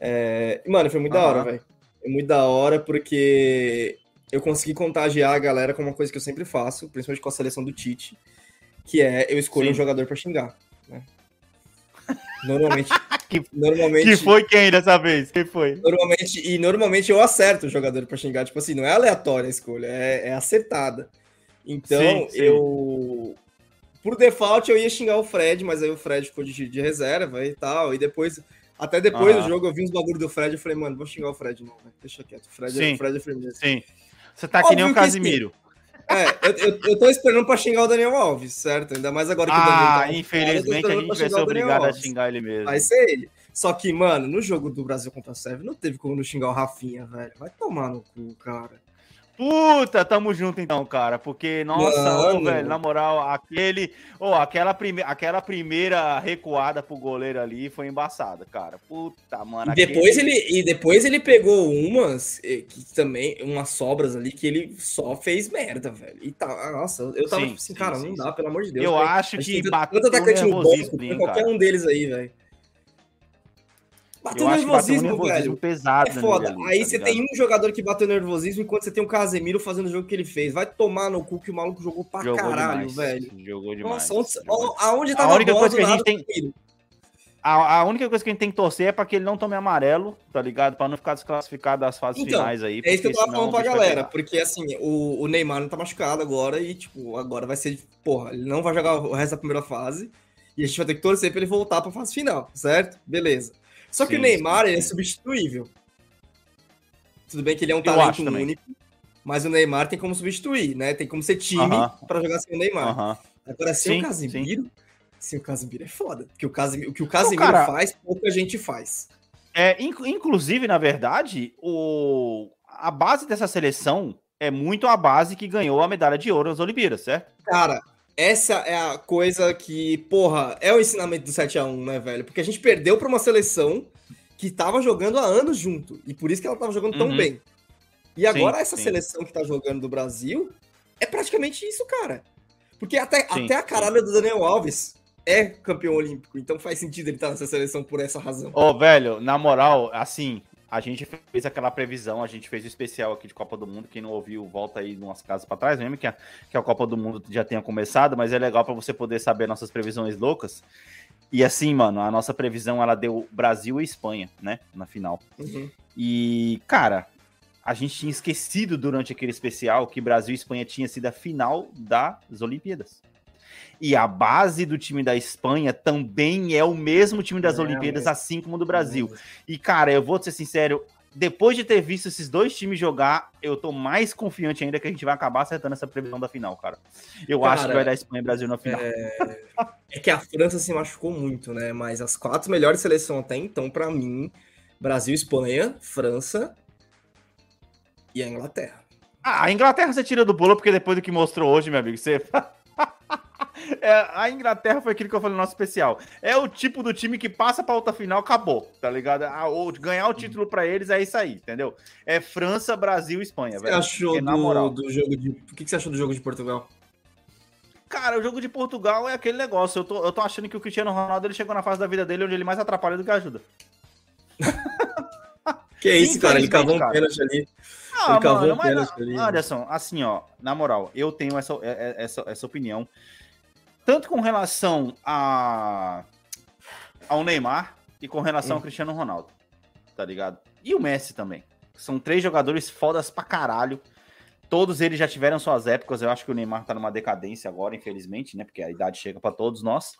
É, mano, foi muito da hora, velho. Foi muito da hora porque eu consegui contagiar a galera com uma coisa que eu sempre faço, principalmente com a seleção do Tite, que é eu escolho Sim. um jogador pra xingar. Né? Normalmente. <laughs> Que- normalmente Que foi quem dessa vez? Quem foi? Normalmente, e normalmente eu acerto o jogador pra xingar, tipo assim, não é aleatória a escolha, é, é acertada. Então, Sim, sim. eu. Por default, eu ia xingar o Fred, mas aí o Fred ficou de, de reserva e tal. E depois, até depois Ah. do jogo, eu vi uns bagulho do Fred. Eu falei, mano, vou xingar o Fred, não, né? deixa quieto. Fred, é, Sim. Fred é firmeza. Sim. Você tá que nem o Óbvio Casimiro. É, eu, eu, eu tô esperando pra xingar o Daniel Alves, certo? Ainda mais agora que o Daniel Ah, tá infelizmente a gente vai ser obrigado a Alves. xingar ele mesmo. Vai ser ele. Só que, mano, no jogo do Brasil contra a Sérvia, não teve como não xingar o Rafinha, velho. Vai tomar no cu, cara. Puta, tamo junto então, cara. Porque, nossa, ô, velho, na moral, aquele. Ô, aquela, prime... aquela primeira recuada pro goleiro ali foi embaçada, cara. Puta, mano. E depois, aquele- ele, e depois ele pegou umas eh, que também, umas sobras ali que ele só fez merda, velho. E tá, nossa, eu tava Sim, tipo assim, sim, cara, sim, não dá, pelo amor de Deus. Eu velho. acho que bateu tanto atacante no banco, qualquer cara. um deles aí, velho. Bateu que bateu um nervosismo, nervosismo velho. pesado. É foda. ali, aí tá você ligado? tem um jogador que bateu nervosismo enquanto você tem o Casemiro fazendo o jogo que ele fez. Vai tomar no cu que o maluco jogou pra Jogou caralho, demais, velho. Jogou demais. Nossa, onde, jogou aonde A tava única a bola coisa do que a gente tem-? A, a única coisa que a gente tem que torcer é pra que ele não tome amarelo, tá ligado? Pra não ficar desclassificado das fases Então, finais aí. É isso que eu tava falando pra galera, porque assim, o, o Neymar não tá machucado agora e, tipo, agora vai ser, porra, ele não vai jogar o resto da primeira fase e a gente vai ter que torcer pra ele voltar pra fase final, certo? Beleza. Só que Sim, o Neymar, sim, é substituível. Tudo bem que ele é um Eu talento também. único, mas o Neymar tem como substituir, né? Tem como ser time Aham. pra jogar sem o Neymar. Aham. Agora, sem Sim, o Casimiro, sem o Casimiro é foda. Porque o, Casimiro, o que o Casimiro cara- faz, pouca gente faz. É, inc- inclusive, na verdade, o, a base dessa seleção é muito a base que ganhou a medalha de ouro nas Olimpíadas, certo? Cara, essa é a coisa que, porra, é o ensinamento do 7x1, né, velho? Porque a gente perdeu pra uma seleção que tava jogando há anos junto. E por isso que ela tava jogando tão Uhum. bem. E agora Sim, essa sim. seleção que tá jogando do Brasil é praticamente isso, cara. Porque até, Sim, até a caralho do Daniel Alves é campeão olímpico. Então faz sentido ele estar nessa seleção por essa razão. Ô, velho, na moral, assim, a gente fez aquela previsão, a gente fez o especial aqui de Copa do Mundo. Quem não ouviu, volta aí umas casas pra trás, mesmo que a, que a Copa do Mundo já tenha começado, mas é legal pra você poder saber nossas previsões loucas. E assim, mano, a nossa previsão ela deu Brasil e Espanha, né, na final. Uhum. E, cara, a gente tinha esquecido durante aquele especial que Brasil e Espanha tinha sido a final das Olimpíadas. E a base do time da Espanha também é o mesmo time das É, Olimpíadas, mas- assim como do Brasil. E, cara, eu vou ser sincero, depois de ter visto esses dois times jogar, eu tô mais confiante ainda que a gente vai acabar acertando essa previsão da final, cara. Eu Cara, acho que vai dar Espanha e Brasil na final. É que a França se machucou muito, né? Mas as quatro melhores seleções até então, pra mim, Brasil, Espanha, França e a Inglaterra. Ah, a Inglaterra você tira do bolo, porque depois do que mostrou hoje, meu amigo, você. <laughs> É, a Inglaterra foi aquilo que eu falei no nosso especial. É o tipo do time que passa pra outra final, acabou, tá ligado? Ah, ou ganhar o título pra eles é isso aí, entendeu? É França, Brasil e Espanha, velho. achou na do, moral. do jogo de. O que você achou do jogo de Portugal? Cara, o jogo de Portugal é aquele negócio. Eu tô, eu tô achando que o Cristiano Ronaldo ele chegou na fase da vida dele onde ele mais atrapalha do que ajuda. <laughs> Que isso, cara? Ele cavou um pênalti ali. Ah, Ele cavou mano, um pênalti ali. Anderson, assim, ó, na moral, eu tenho essa, é- é- essa, essa opinião. Tanto com relação a, ao Neymar e com relação ao Hum. Cristiano Ronaldo. Tá ligado? E o Messi também. São três jogadores fodas pra caralho. Todos eles já tiveram suas épocas. Eu acho que o Neymar tá numa decadência agora, infelizmente, né? Porque a idade chega pra todos nós.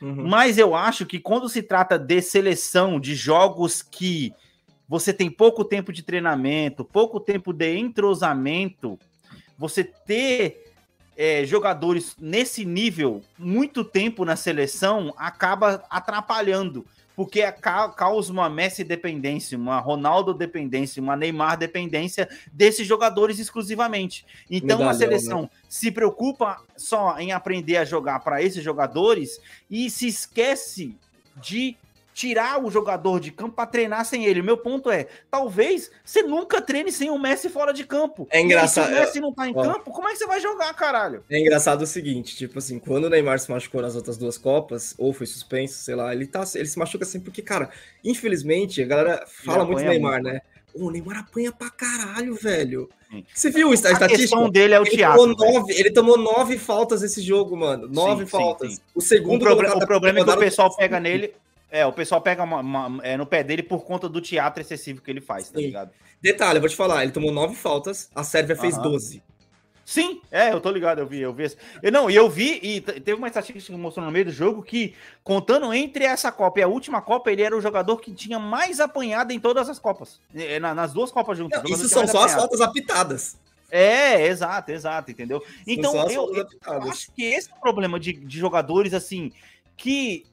Uhum. Mas eu acho que quando se trata de seleção, de jogos que você tem pouco tempo de treinamento, pouco tempo de entrosamento, você ter é, jogadores nesse nível muito tempo na seleção acaba atrapalhando. Porque ca- causa uma Messi dependência, uma Ronaldo dependência, uma Neymar dependência desses jogadores exclusivamente. Então a Medalhão, seleção se preocupa só em aprender a jogar para esses jogadores e se esquece de tirar o jogador de campo para treinar sem ele. Meu ponto é, talvez você nunca treine sem o Messi fora de campo. É engraçado, se o Messi não tá em ó. campo, como é que você vai jogar, caralho? É engraçado o seguinte, tipo assim, quando o Neymar se machucou nas outras duas Copas, ou foi suspenso, sei lá, ele, tá, ele se machuca sempre porque, cara, infelizmente, a galera fala muito do Neymar, muito. né? O Neymar apanha pra caralho, velho. Você viu a A estatística? dele é o Ele teatro. tomou, nove, ele tomou nove faltas nesse jogo, mano. Nove Sim, faltas. sim, sim. O O, segundo proble- colocado o problema é que o pessoal pega nele. É, o pessoal pega uma- uma- é, no pé dele por conta do teatro excessivo que ele faz, tá Sim. ligado? Detalhe, eu vou te falar, ele tomou nove faltas, a Sérvia fez Aham. 12. Sim, é, eu tô ligado, eu vi, eu vi. esse- Eu, não, e eu vi, e teve uma estatística que mostrou no meio do jogo que, contando entre essa Copa e a última Copa, ele era o jogador que tinha mais apanhado em todas as Copas. É, na- nas duas Copas juntas. Não, isso são só as apanhado. faltas apitadas. É, exato, exato, entendeu? Então, as eu, eu apitadas. acho que esse é o problema de, de jogadores, assim, que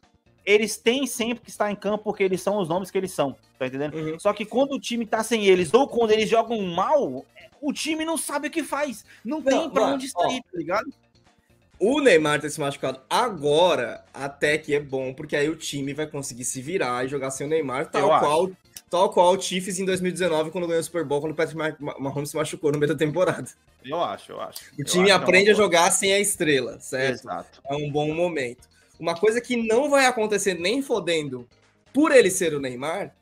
eles têm sempre que estar em campo porque eles são os nomes que eles são, tá entendendo? Uhum. Só que quando o time tá sem eles ou quando eles jogam mal, o time não sabe o que faz. Não, tem pra mano, onde sair, tá ligado? O Neymar ter se machucado agora, até que é bom, porque aí o time vai conseguir se virar e jogar sem o Neymar, Eu tal acho. qual, tal qual o Chiefs em 2019, quando ganhou o Super Bowl, quando o Patrick Ma- Ma- Mahomes se machucou no meio da temporada. Eu acho, eu acho. O time acho é aprende uma a jogar sem a estrela, certo? Exato. É um bom momento. Uma coisa que não vai acontecer nem fodendo por ele ser o Neymar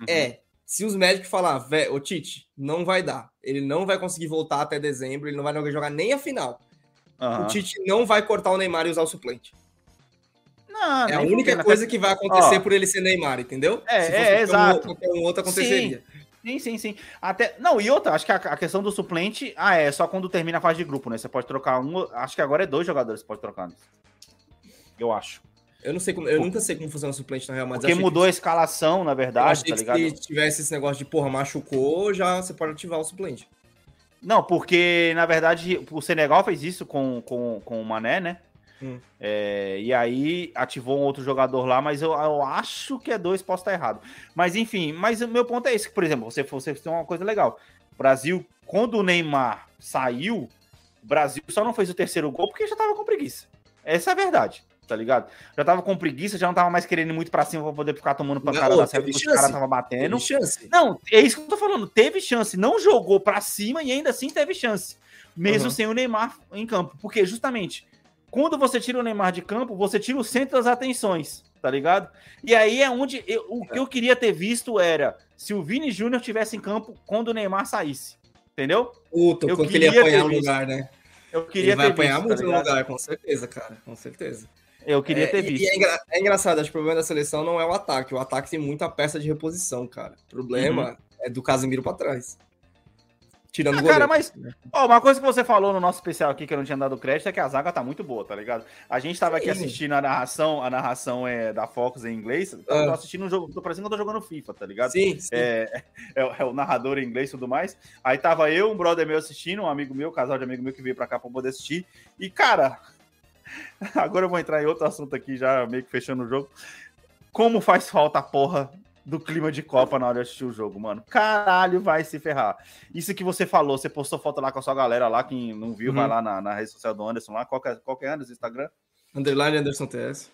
Uhum. é se os médicos falar, vé, ô Tite, não vai dar. Ele não vai conseguir voltar até dezembro, ele não vai jogar nem a final. Aham. O Tite não vai cortar o Neymar e usar o suplente. Não, É a única coisa que vai acontecer Ó. por ele ser Neymar, entendeu? É, Se é, qualquer um- exato. Qualquer um outro aconteceria. Sim, sim, sim. Até, não, e outra, acho que a, a questão do suplente, ah, é só quando termina a fase de grupo, né? Você pode trocar um, acho que agora é dois jogadores que pode trocar. Né? Eu acho. Eu não sei como, eu nunca sei como funciona o suplente na Real, mas Porque mudou que, a escalação, na verdade, tá ligado? se tivesse esse negócio de porra, machucou, já você pode ativar o suplente. Não, porque, na verdade, o Senegal fez isso com, com, com o Mané, né? Hum. É, e aí ativou um outro jogador lá, mas eu, eu acho que é dois, posso estar errado. Mas enfim, mas o meu ponto é esse, que, por exemplo, você, você tem uma coisa legal. O Brasil, quando o Neymar saiu, o Brasil só não fez o terceiro gol porque já tava com preguiça. Essa é a verdade, tá ligado? Já tava com preguiça, já não tava mais querendo ir muito pra cima pra poder ficar tomando pancada da teve série, porque os caras tava batendo. Tem chance. Não, é isso que eu tô falando. Teve chance, não jogou pra cima e ainda assim teve chance. Mesmo Uhum. sem o Neymar em campo. Porque justamente, quando você tira o Neymar de campo, você tira o centro das atenções, tá ligado? E aí é onde eu- o que eu queria ter visto era se o Vini Júnior tivesse em campo quando o Neymar saísse. Entendeu? Puta, Eu quanto que ele ia queria apanhar visto. lugar, né? Eu queria Ele vai ter apanhar visto, muito tá lugar, com certeza, cara. Com certeza. Eu queria É, ter visto. É, engra- é engraçado, acho que o problema da seleção não é o ataque. O ataque tem muita peça de reposição, cara. O problema Uhum. é do Casemiro pra trás. Tirando Ah, o goleiro. cara, mas ó, uma coisa que você falou no nosso especial aqui que eu não tinha dado crédito é que a zaga tá muito boa, tá ligado? A gente tava aqui Sim. assistindo a narração, a narração é da Fox em inglês. Eu Ah. tô assistindo um jogo, tô parecendo que eu tô jogando FIFA, tá ligado? Sim, sim. É, <laughs> é, o- é o narrador em inglês e tudo mais. Aí tava eu, um brother meu assistindo, um amigo meu, um casal de amigo meu que veio pra cá pra poder assistir. E, cara, <laughs> agora eu vou entrar em outro assunto aqui, já meio que fechando o jogo. Como faz falta a porra do clima de Copa na hora de assistir o jogo, mano? Caralho, vai se ferrar. Isso que você falou, você postou foto lá com a sua galera lá, quem não viu, Uhum. vai lá na, na rede social do Anderson lá, qualquer, qualquer Anderson, Instagram. Underline Anderson TS.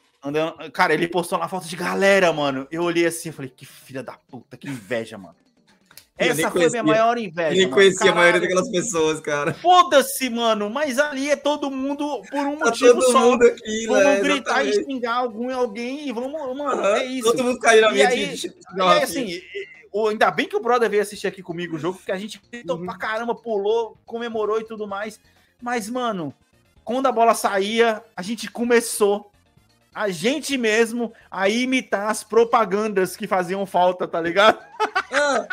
Cara, ele postou lá foto de galera, mano. Eu olhei assim e falei, que filha da puta, que inveja, mano. Eu nem Essa foi a minha maior inveja. nem mano. conhecia a maioria daquelas pessoas, cara. Foda-se, mano, mas ali é todo mundo por um Tá motivo todo só. mundo aqui, Vamos né? gritar e Exatamente. xingar algum alguém e vamos, mano, Aham, é isso. Todo mundo caiu na E minha aí- de- E aí, assim, e- ainda bem que o brother veio assistir aqui comigo o jogo, porque a gente gritou Uhum. pra caramba, pulou, comemorou e tudo mais. Mas, mano, quando a bola saía, a gente começou, a gente mesmo, a imitar as propagandas que faziam falta, tá ligado? Ah,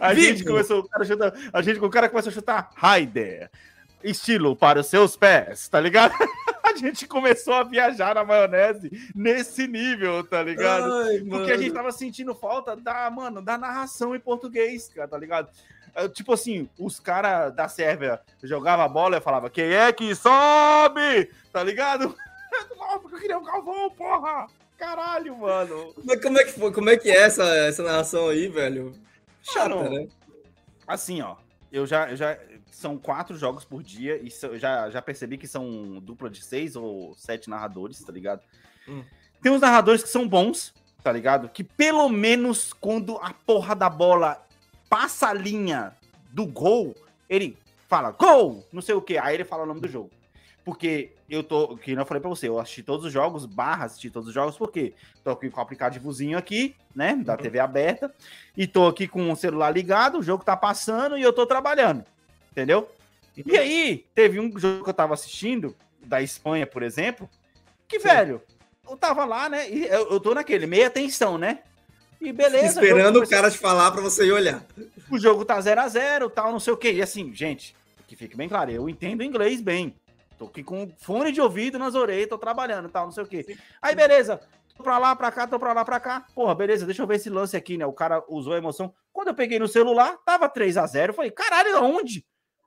A Vivo. gente começou, o cara chuta, a gente, o cara começou a chutar Raider, estilo para os seus pés, tá ligado? <laughs> A gente começou a viajar na maionese nesse nível, tá ligado? ai, Porque a gente tava sentindo falta da, mano, da narração em português, cara, tá ligado? É, Tipo assim, os caras da Sérvia jogavam a bola e falava quem é que sobe? Tá ligado? <laughs> Porque eu queria o Galvão, porra! Caralho, mano! Mas como é que foi? Como é que é essa, essa narração aí, velho? Chata, né? Assim, ó, eu já, eu já. São quatro jogos por dia e eu já, já percebi que são dupla de seis ou sete narradores, tá ligado? Hum. Tem uns narradores que são bons, tá ligado? Que pelo menos quando a porra da bola passa a linha do gol, ele fala gol, não sei o que, aí ele fala o nome do jogo. Porque eu tô, que eu falei pra você, eu assisti todos os jogos, barra assisti todos os jogos, porque tô aqui com o aplicativozinho aqui, né, da TV aberta, e tô aqui com o celular ligado, o jogo tá passando e eu tô trabalhando, entendeu? E aí, teve um jogo que eu tava assistindo, da Espanha, por exemplo, que, Sim. velho, eu tava lá, né, e eu, eu tô naquele, meia tensão, né? E beleza. Esperando o cara te falar pra você ir olhar. o jogo tá 0 a 0 tal, não sei o quê. E assim, gente, que fique bem claro, eu entendo inglês bem. Tô aqui com fone de ouvido nas orelhas, tô trabalhando tal, não sei o quê. Aí, beleza. Tô pra lá, pra cá, tô pra lá, pra cá. Porra, beleza, deixa eu ver esse lance aqui, né? O cara usou a emoção. Quando eu peguei no celular, tava 3 a 0 Eu falei, caralho, aonde?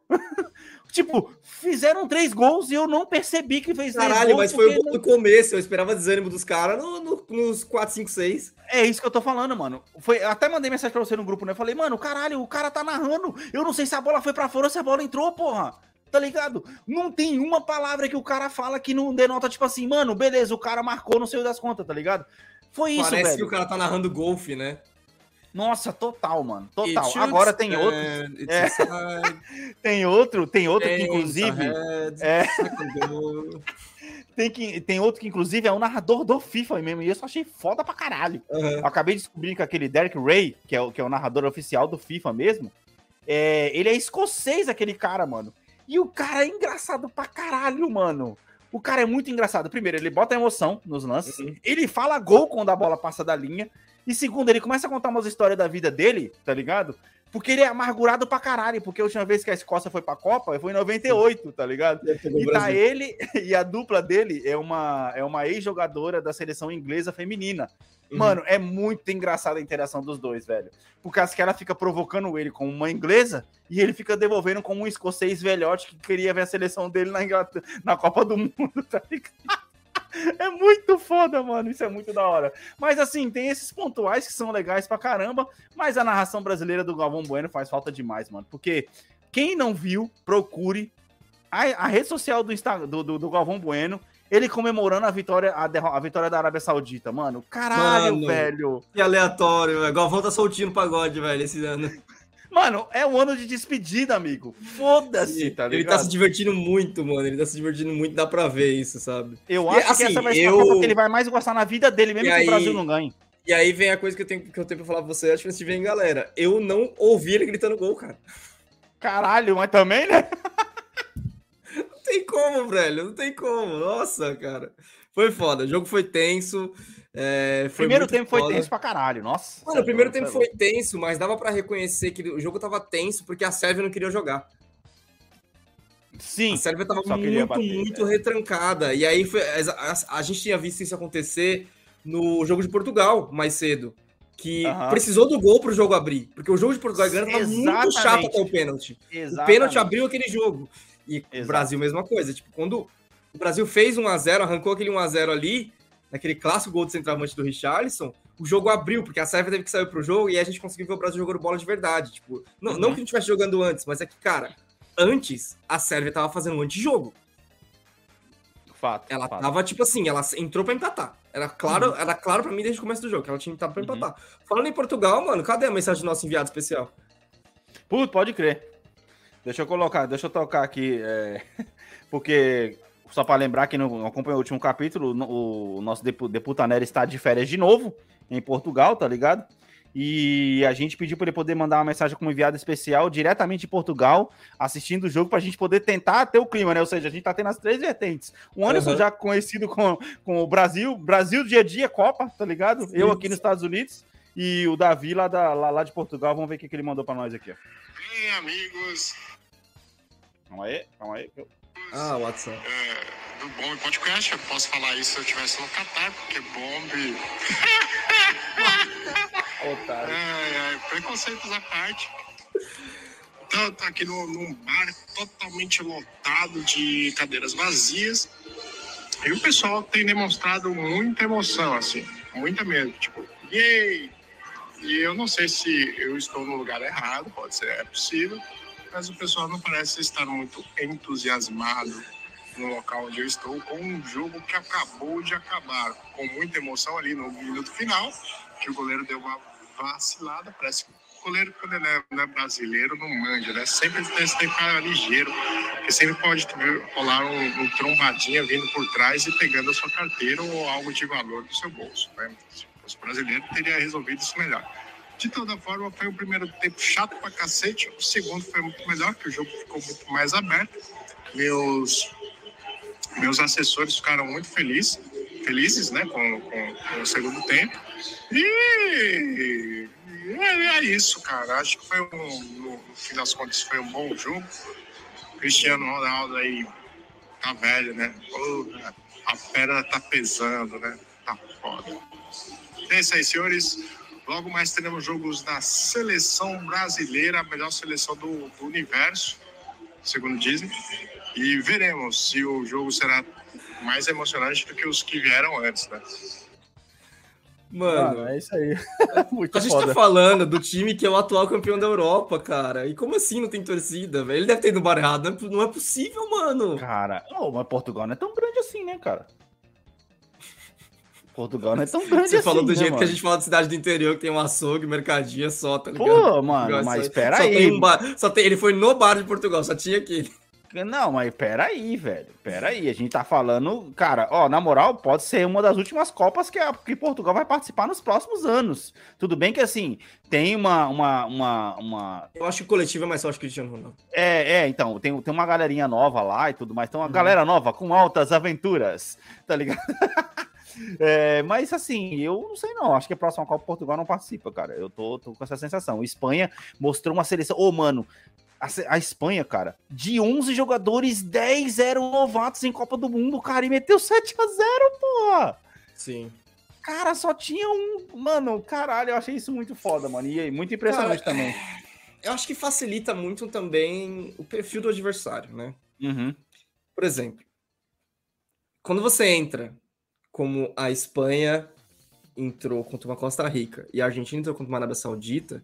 <laughs> tipo, fizeram três gols e eu não percebi que fez três Caralho, gols. mas foi o gol do começo. Eu esperava desânimo dos caras no, no- nos 4, 5, 6. É isso que eu tô falando, mano. Foi, eu até mandei mensagem pra você no grupo, né? Falei, mano, caralho, o cara tá narrando. Eu não sei se a bola foi pra fora ou se a bola entrou, porra. Tá ligado? Não tem uma palavra que o cara fala que não denota, tipo assim, mano, beleza, o cara marcou, não sei das contas, tá ligado? Foi isso, Parece velho. que o cara tá narrando golfe, né? Nossa, total, mano. Total. Agora tem outro, É. <laughs> tem outro, tem outro que, inclusive. É. <laughs> Tem, que, tem outro que, inclusive, é um narrador do FIFA mesmo. E eu só achei foda pra caralho. Eu acabei de descobrir que aquele Derek Ray, que é o, que é o narrador oficial do FIFA mesmo, é, ele é escocês, aquele cara, mano. E o cara é engraçado pra caralho, mano. O cara é muito engraçado. Primeiro, ele bota emoção nos lances. Ele fala gol quando a bola passa da linha. E segundo, ele começa a contar umas histórias da vida dele, tá ligado? Porque ele é amargurado pra caralho. Porque a última vez que a Escócia foi pra Copa foi em 98, tá ligado? E tá ele <laughs> e a dupla dele é uma, é uma ex-jogadora da seleção inglesa feminina. Uhum. Mano, é muito engraçada a interação dos dois, velho. Porque as que ela fica provocando ele como uma inglesa e ele fica devolvendo como um escocês velhote que queria ver a seleção dele na, Inglaterra, na Copa do Mundo, <laughs> tá ligado? <laughs> É muito foda, mano. Isso é muito da hora. Mas assim, tem esses pontuais que são legais pra caramba. Mas a narração brasileira do Galvão Bueno faz falta demais, mano. Porque quem não viu, procure a, a rede social do, Insta, do, do, do Galvão Bueno. Ele comemorando a vitória, a, a vitória da Arábia Saudita, mano. Caralho, Mano. velho. Que aleatório, velho. Galvão tá soltinho no pagode, velho, esse ano. Mano, é um ano de despedida, amigo. Foda-se, tá ele tá se divertindo muito, mano. Ele tá se divertindo muito, dá pra ver isso, sabe? Eu E, acho que assim, essa vai ser eu- a Copa que ele vai mais gostar na vida dele, mesmo E que aí- o Brasil não ganhe. E aí vem a coisa que eu tenho, que eu tenho pra falar pra você, acho que de ver, galera. Eu não ouvi ele gritando gol, cara. Caralho, mas também, né? <laughs> Não tem como, velho. Não tem como. Nossa, cara. Foi foda. O jogo foi tenso. É, foi Primeiro muito tempo foi foda. tenso pra caralho, nossa. Mano, o primeiro é tempo louco. foi tenso, mas dava pra reconhecer que o jogo tava tenso porque a Sérvia não queria jogar. Sim, A Sérvia tava muito, bater, muito é. retrancada. E aí foi, a, a- a gente tinha visto isso acontecer no jogo de Portugal mais cedo. Que precisou do gol pro jogo abrir. Porque o jogo de Portugal Gana tava muito Exatamente. chato até o pênalti. O exatamente. pênalti abriu aquele jogo. E o Exato. Brasil, mesma coisa. Tipo, quando o Brasil fez 1x0, arrancou aquele 1x0 ali, naquele clássico gol do centroavante do Richarlison, o jogo abriu, porque a Sérvia teve que sair pro jogo e aí a gente conseguiu ver o Brasil jogando bola de verdade. Tipo, não, Uhum. não que a gente estivesse jogando antes, mas é que, cara, antes a Sérvia tava fazendo um antijogo. Fato, Ela fato. tava, tipo assim, ela entrou pra empatar. Era claro, era claro pra mim desde o começo do jogo, que ela tinha entrado pra Uhum. empatar. Falando em Portugal, mano, cadê a mensagem do nosso enviado especial? Puto, pode crer. Deixa eu colocar, deixa eu tocar aqui, é, <laughs> porque só para lembrar que não acompanhou o último capítulo, o nosso depu- Deputanera está de férias de novo em Portugal, tá ligado? E a gente pediu para ele poder mandar uma mensagem como enviado especial diretamente de Portugal, assistindo o jogo, para a gente poder tentar ter o clima, né? Ou seja, a gente tá tendo as três vertentes. O Anderson Uhum. já conhecido com, com o Brasil, Brasil dia a dia, Copa, tá ligado? Eu aqui nos Estados Unidos e o Davi lá, da, lá, lá de Portugal. Vamos ver o que, que ele mandou para nós aqui, ó. Bem, amigos Calma aí, calma aí. Ah, WhatsApp. é, do Bombe Podcast, eu posso falar isso se eu estivesse no Catar, porque Bombe. <laughs> Otário. Preconceitos à parte. Então, tá aqui no, num bar totalmente lotado de cadeiras vazias. E o pessoal tem demonstrado muita emoção, assim, muita mesmo. Tipo, yay! E eu não sei se eu estou no lugar errado, pode ser, é possível, mas o pessoal não parece estar muito entusiasmado no local onde eu estou com um jogo que acabou de acabar, com muita emoção ali no minuto final, que o goleiro deu uma vacilada, parece que o goleiro, quando ele é, não é brasileiro, não manja, né? Sempre tem, que ficar ligeiro, porque sempre pode rolar um, um trombadinha vindo por trás e pegando a sua carteira ou algo de valor do seu bolso, né? Se fosse brasileiro, teria resolvido isso melhor. De toda forma, foi um primeiro tempo chato pra cacete, o segundo foi muito melhor, que o jogo ficou muito mais aberto. Meus, meus assessores ficaram muito felizes, felizes né, com, com, com o segundo tempo. E é, é isso, cara. Acho que foi um, no, no fim das contas, foi um bom jogo. Cristiano Ronaldo aí tá velho, né? A perna tá pesando, né? Tá foda. É isso aí, senhores. Logo mais teremos jogos da seleção brasileira, a melhor seleção do, do universo, segundo dizem. E veremos se o jogo será mais emocionante do que os que vieram antes, né? Mano, Mano, é isso aí. <laughs> Muito a gente foda. tá falando do time que é o atual campeão da Europa, cara. E como assim não tem torcida, velho? Ele deve ter ido no bar errado. Não é- Não é possível, mano. Cara, ô, mas Portugal não é tão grande assim, né, cara? Portugal não é tão grande Você assim. falou do né, jeito que a gente fala de cidade do interior, que tem um açougue, mercadia é só, tá ligado? Pô, mano, Só- mas só espera tem aí. um bar- só tem, ele foi no bar de Portugal, só tinha aquele. Não, mas peraí, velho. Peraí. A gente tá falando. Cara, ó, na moral, pode ser uma das últimas Copas que, a, que Portugal vai participar nos próximos anos. Tudo bem que, assim, tem uma. uma, uma, uma... Eu acho que o coletivo é mais forte que o Cristiano Ronaldo. É, é, então. Tem, tem uma galerinha nova lá e tudo mais. Tem uma Uhum. galera nova com altas aventuras, tá ligado? <laughs> É, mas assim, eu não sei não. Acho que a próxima Copa Portugal não participa, cara. Eu tô, tô com essa sensação. Espanha mostrou uma seleção. Ô, mano, a, a Espanha, cara, de 11 jogadores, 10 eram novatos em Copa do Mundo, cara, e meteu 7 a 0 porra. Sim. Cara, só tinha um. Mano, caralho, eu achei isso muito foda, mano. E muito impressionante Cara, também. Eu acho que facilita muito também o perfil do adversário, né? Uhum. Por exemplo, quando você entra como a Espanha entrou contra uma Costa Rica e a Argentina entrou contra uma Arábia Saudita,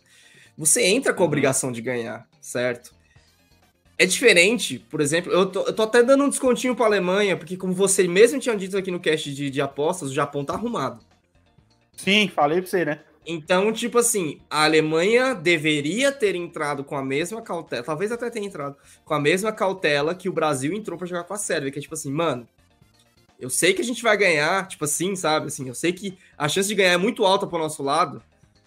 você entra com a Uhum. obrigação de ganhar, certo? É diferente, por exemplo, eu tô, eu tô até dando um descontinho pra Alemanha, porque como você mesmo tinha dito aqui no cast de, de apostas, o Japão tá arrumado. Sim, falei pra você, né? Então, tipo assim, a Alemanha deveria ter entrado com a mesma cautela, talvez até tenha entrado com a mesma cautela que o Brasil entrou pra jogar com a Sérvia, que é tipo assim, mano, eu sei que a gente vai ganhar, tipo assim, sabe? Assim, eu sei que a chance de ganhar é muito alta pro nosso lado,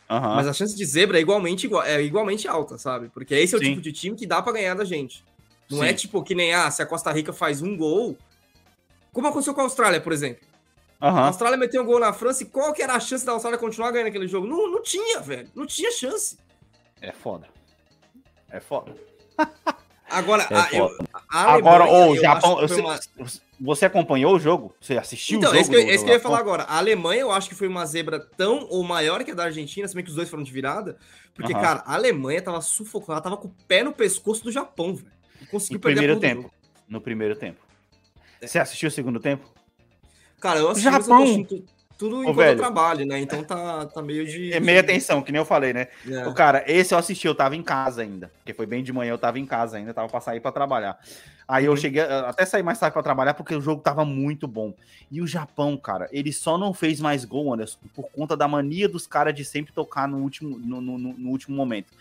Aham. mas a chance de zebra é igualmente, igual, é igualmente alta, sabe? Porque esse é o Sim. tipo de time que dá pra ganhar da gente. Não Sim. é tipo que nem, ah, se a Costa Rica faz um gol, como aconteceu com a Austrália, por exemplo. A Aham. Austrália meteu um gol na França e qual que era a chance da Austrália continuar ganhando aquele jogo? Não, não tinha, velho. Não tinha chance. É foda. É foda. <laughs> Agora, É a, eu- a Agora, Alemanha, o eu Japão. Você, uma- você acompanhou o jogo? Você assistiu Então, o jogo? esse que, eu- do- esse do que eu ia Japão? falar agora. A Alemanha, eu acho que foi uma zebra tão ou maior que a da Argentina, se bem que os dois foram de virada. Porque, cara, a Alemanha tava sufocando, ela tava com o pé no pescoço do Japão, velho. Conseguiu No perder a primeiro tempo. No primeiro tempo. É. Você assistiu o segundo tempo? Cara, eu assisti, mas eu tudo enquanto velho. eu trabalho, né? Então tá, tá meio de. É meia atenção, que nem eu falei, né? É. O cara, esse eu assisti, eu tava em casa ainda. Porque foi bem de manhã, eu tava em casa ainda, tava pra sair pra trabalhar. Aí eu Uhum. cheguei, até sair mais tarde pra trabalhar, porque o jogo tava muito bom. E o Japão, cara, ele só não fez mais gol, Anderson, por conta da mania dos caras de sempre tocar no último, no, no- no- no último momento.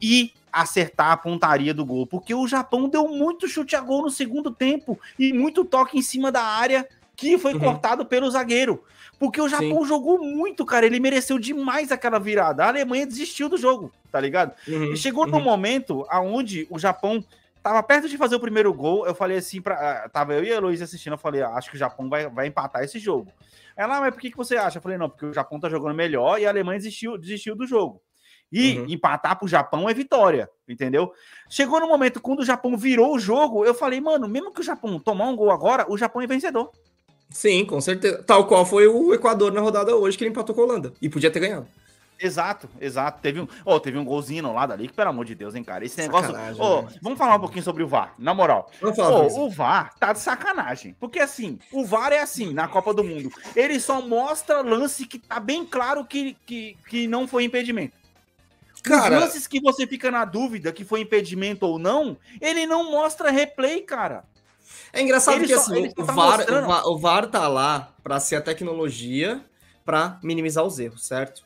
E acertar a pontaria do gol. Porque o Japão deu muito chute a gol no segundo tempo e muito toque em cima da área que foi Uhum. cortado pelo zagueiro. Porque o Japão jogou muito, cara. Ele mereceu demais aquela virada. A Alemanha desistiu do jogo, tá ligado? Uhum, E chegou uhum. num momento aonde o Japão tava perto de fazer o primeiro gol. Eu falei assim, pra, ah, tava eu e a Heloísa assistindo. Eu falei, ah, acho que o Japão vai, vai empatar esse jogo. Ela, "Ah, mas por que, que você acha? Eu falei, não, porque o Japão tá jogando melhor e a Alemanha desistiu, desistiu do jogo. E Uhum. empatar pro Japão é vitória, entendeu? Chegou no momento quando o Japão virou o jogo, eu falei, mano, mesmo que o Japão tomar um gol agora, o Japão é vencedor. Sim, com certeza. Tal qual foi o Equador na rodada hoje, que ele empatou com a Holanda. E podia ter ganhado. Exato, exato. Teve um, oh, teve um golzinho no lado ali, que pelo amor de Deus, hein, cara. Esse negócio. Ô, né? vamos falar um pouquinho sobre o VAR, na moral. Vamos falar Ô, disso. o VAR tá de sacanagem. Porque assim, o VAR é assim na Copa do Mundo. Ele só mostra lance que tá bem claro que, que, que não foi impedimento. Cara- Os lances que você fica na dúvida que foi impedimento ou não, ele não mostra replay, cara. É engraçado Ele que só- assim, o, tá VAR, o, VAR, o VAR tá lá pra ser a tecnologia pra minimizar os erros, certo?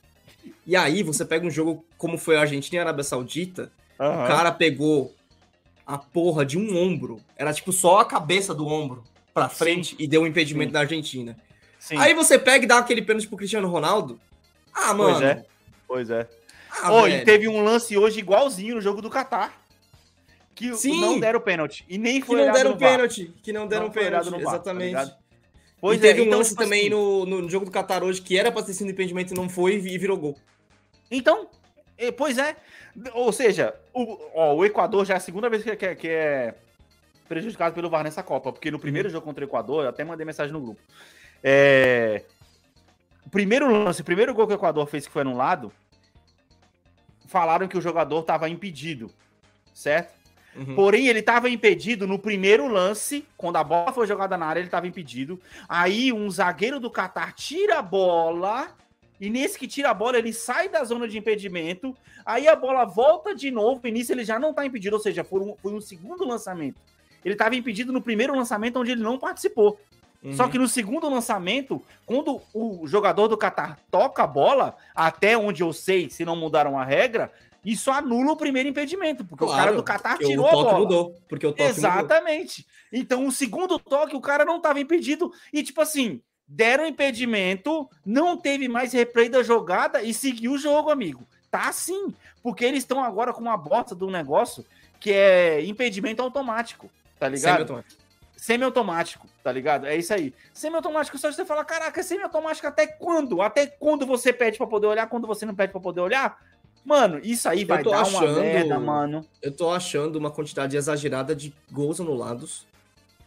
E aí você pega um jogo como foi a Argentina e a Arábia Saudita, o cara pegou a porra de um ombro, era tipo só a cabeça do ombro pra frente e deu um impedimento Sim. da Argentina. Sim, Aí você pega e dá aquele pênalti pro Cristiano Ronaldo. Ah, mano. pois é. Pois é. Ah, Ô, e teve um lance hoje igualzinho no jogo do Catar. Que Sim. não deram pênalti. E nem que foi não olhado deram pênalti, que não deram Não pênalti, tá exatamente. e Pois teve é, um então, lance tipo também assim, no, no jogo do Qatar hoje que era pra ter sido impedimento e não foi e virou gol. Então, pois é. Ou seja, o, ó, o Equador já é a segunda vez que, que- que é prejudicado pelo VAR nessa Copa. Porque no primeiro jogo contra o Equador, eu até mandei mensagem no grupo. É, o primeiro lance, o primeiro gol que o Equador fez que foi anulado, falaram que o jogador estava impedido, certo? Uhum. Porém, ele estava impedido no primeiro lance, quando a bola foi jogada na área, ele estava impedido. Aí um zagueiro do Catar tira a bola, e nesse que tira a bola, ele sai da zona de impedimento. Aí a bola volta de novo, e nisso ele já não está impedido, ou seja, foi um, foi um segundo lançamento. Ele estava impedido no primeiro lançamento, onde ele não participou. Uhum. Só que no segundo lançamento, quando o jogador do Catar toca a bola, até onde eu sei, se não mudaram a regra, isso anula o primeiro impedimento, porque o Claro, cara do porque tirou o a bola. mudou. Porque o toque mudou. Exatamente. Então, o segundo toque, o cara não estava impedido. E, tipo assim, deram impedimento, não teve mais replay da jogada e seguiu o jogo, amigo. Tá assim. Porque eles estão agora com uma bosta do negócio que é impedimento automático. Tá ligado? Semi-automático. Semi-automático, tá ligado? É isso aí. Semi-automático, só você fala, caraca, semi-automático até quando? Até quando você pede pra poder olhar, quando você não pede pra poder olhar? Mano, isso aí vai dar uma achando- merda, mano. Eu tô achando uma quantidade exagerada de gols anulados.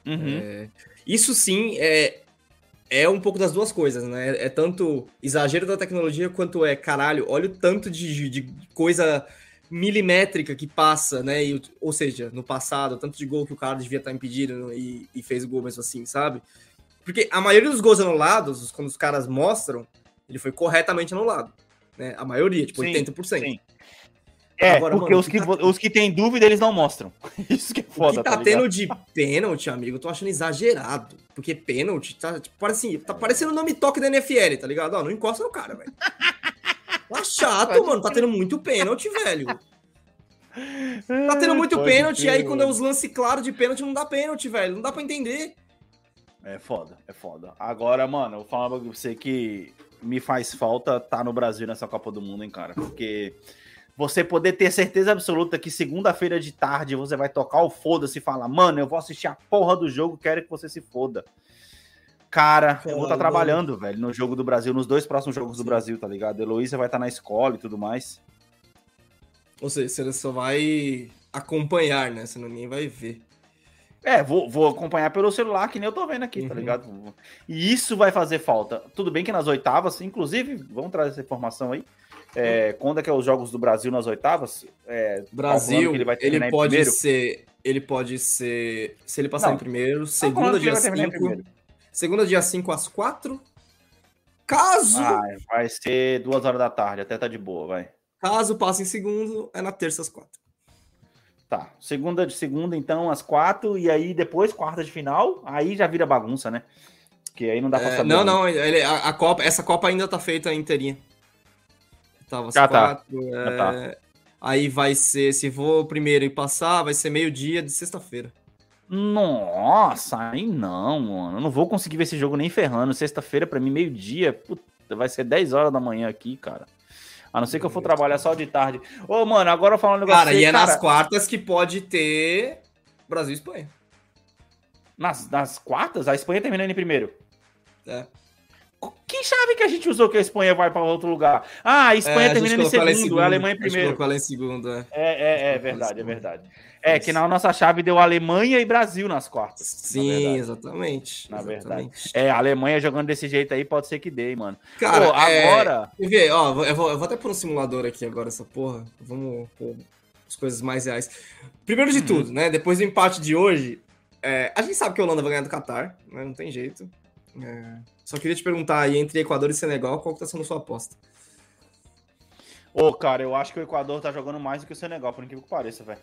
Uhum. É, Isso sim é, é um pouco das duas coisas, né? É tanto exagero da tecnologia quanto é, caralho, olha o tanto de, de coisa milimétrica que passa, né? E, ou seja, no passado, tanto de gol que o cara devia estar impedido e, e fez o gol mesmo assim, sabe? Porque a maioria dos gols anulados, quando os caras mostram, ele foi corretamente anulado. Né? A maioria, tipo Sim, 80%. sim. É, Agora, porque mano, os, que, o que tá- os que têm dúvida, eles não mostram. <laughs> Isso que é O foda, que tá, tá, tendo de pênalti, amigo, eu tô achando exagerado. Porque pênalti tá, tipo, parece, assim, tá parecendo o nome toque da NFL, tá ligado? Ó, não encosta no cara, velho. Tá <laughs> chato, mano. Tá tendo muito pênalti, velho. <laughs> Tá tendo muito Pode pênalti, crer, aí quando é os lance claros de pênalti, não dá pênalti, velho. Não dá pra entender. É foda, é foda. Agora, mano, eu falar pra você que me faz falta tá no Brasil nessa Copa do Mundo, hein, cara? Porque você poder ter certeza absoluta que segunda-feira de tarde você vai tocar o foda-se e falar, mano, eu vou assistir a porra do jogo, quero que você se foda. Cara, eu vou estar Caralho, trabalhando, velho, no jogo do Brasil, nos dois próximos jogos do. Brasil, tá ligado? Heloísa vai estar na escola e tudo mais. Ou seja, você só vai acompanhar, né? Senão ninguém vai ver. É, vou, vou acompanhar pelo celular, que nem eu tô vendo aqui, tá Uhum. ligado? E isso vai fazer falta. Tudo bem que nas oitavas, inclusive, vamos trazer essa informação aí. É, quando é que é os jogos do Brasil nas oitavas? É, Brasil, que ele, vai em pode primeiro. ser. Ele pode ser. Se ele passar Não, em primeiro, segunda ele dia vai terminar em 5. primeiro. Segunda dia 5 às 4. Caso. Ah, vai ser duas horas da tarde, até tá de boa, vai. Caso passe em segundo, é na terça às 4. Tá. Segunda de segunda, então, às quatro, e aí depois, quarta de final, aí já vira bagunça, né? Que aí não dá pra É, saber. não, ainda. não, ele- a, a Copa, essa Copa ainda tá feita inteirinha. Tava às Ah, tá. quatro, é, Ah, tá. Aí vai ser, se for o primeiro e passar, vai ser meio-dia de sexta-feira. Nossa, aí não, mano. Eu não vou conseguir ver esse jogo nem ferrando. Sexta-feira, pra mim, meio-dia. Puta, vai ser 10 horas da manhã aqui, cara. A não ser que eu for trabalhar só de tarde. Ô, mano, agora falando um negócio. Cara, e é cara, nas quartas que pode ter Brasil e Espanha. nas, nas quartas, a Espanha terminando em primeiro. É. Que chave que a gente usou que a Espanha vai pra outro lugar? Ah, a Espanha É, a gente terminando em ela em segundo, a Alemanha em a gente primeiro. colocou ela em segundo, é. É, é, é verdade, é verdade. É, que na nossa chave deu Alemanha e Brasil nas quartas. na Sim, verdade. exatamente. Na exatamente. É, a Alemanha jogando desse jeito aí pode ser que dê, mano. Cara, Pô, é, agora. Quer ver? Ó, eu vou, eu vou- até pôr um simulador aqui agora, essa porra. Vamos pôr as coisas mais reais. Primeiro de Uhum. tudo, né? Depois do empate de hoje, é, a gente sabe que a Holanda vai ganhar do Qatar, né? Não tem jeito. É, só queria te perguntar aí, entre Equador e Senegal, qual que tá sendo a sua aposta? Ô, cara, eu acho que o Equador tá jogando mais do que o Senegal, por incrível que pareça, velho.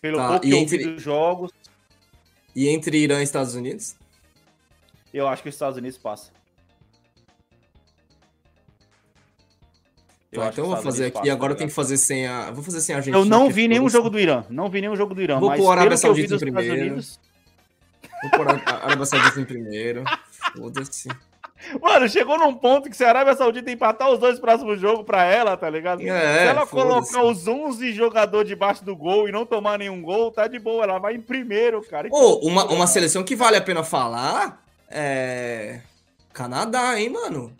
Pelo Tá, pouco que eu entre- vi dos jogos, E entre Irã e Estados Unidos? eu acho que os Estados Unidos passa. Eu Tá, então eu vou fazer aqui. Agora eu passa, tenho que tá fazer sem a. eu Vou fazer sem a? Argentina. Eu não vi nenhum foda-se. jogo do Irã. Não vi nenhum jogo do Irã. Vou mas pôr a Arábia eu Saudita em primeiro. Unidos. Vou pôr a Arábia Saudita em primeiro. Foda-se. Mano, chegou num ponto que se a Arábia Saudita empatar os dois próximos jogos pra ela, tá ligado? É, se ela colocar os 11 jogadores debaixo do gol e não tomar nenhum gol, tá de boa. Ela vai em primeiro, cara. Ô, uma, loucura, uma mano. seleção que vale a pena falar é. Canadá, hein, mano?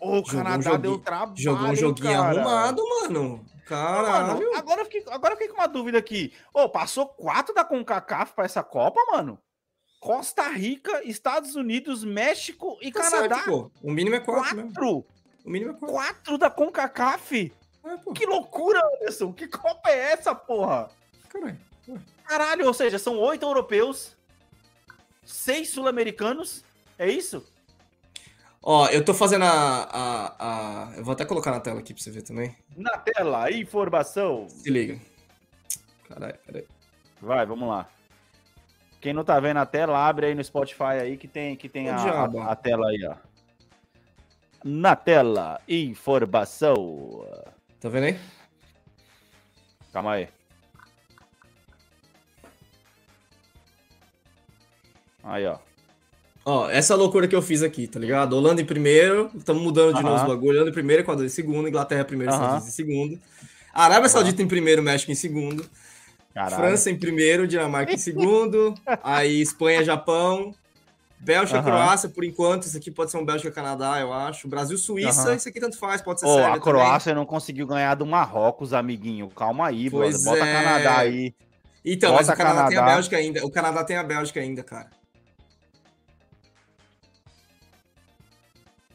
Ô, o Jogou um Canadá joguinho- deu trabalho, Jogou um joguinho cara. arrumado, mano. Caralho. Mano, agora eu, fiquei, agora eu fiquei com uma dúvida aqui. Ô, passou quatro da CONCACAF pra essa Copa, mano? Costa Rica, Estados Unidos, México e Tá Canadá. certo, pô. O mínimo é quatro, quatro. O mínimo é quatro. Quatro da CONCACAF. É. Que loucura, Anderson. Que Copa é essa, porra? Caralho. Caralho, ou seja, são oito europeus, seis sul-americanos. É isso? Ó, eu tô fazendo a, a, a- Eu vou até colocar na tela aqui pra você ver também. Na tela, informação. Se liga. Caralho, peraí. Vai, vamos lá. Quem não tá vendo a tela, abre aí no Spotify aí que tem, que tem a, a, a tela aí, ó. Na tela, informação. Tá vendo aí? Calma aí. Aí, ó. Ó, essa loucura que eu fiz aqui, tá ligado? Holanda em primeiro, estamos mudando de novo Aham. os bagulho. Holanda em primeiro, Equador em segundo, Inglaterra em primeiro, Aham. Estados Unidos em segundo. Arábia Saudita em primeiro, México em segundo. Caralho. França em primeiro, Dinamarca em segundo. <laughs> aí Espanha, Japão. Bélgica, Aham. Croácia, por enquanto. Isso aqui pode ser um Bélgica, Canadá, eu acho. Brasil, Suíça, Aham. isso aqui tanto faz, pode ser Ô, Sérvia a Croácia não conseguiu ganhar do Marrocos, amiguinho. Calma aí, Pois brother. Bota é. Canadá aí. também. Então, mas Bota o Canadá, tem a Canadá. Bélgica ainda. O Canadá tem a Bélgica ainda, cara.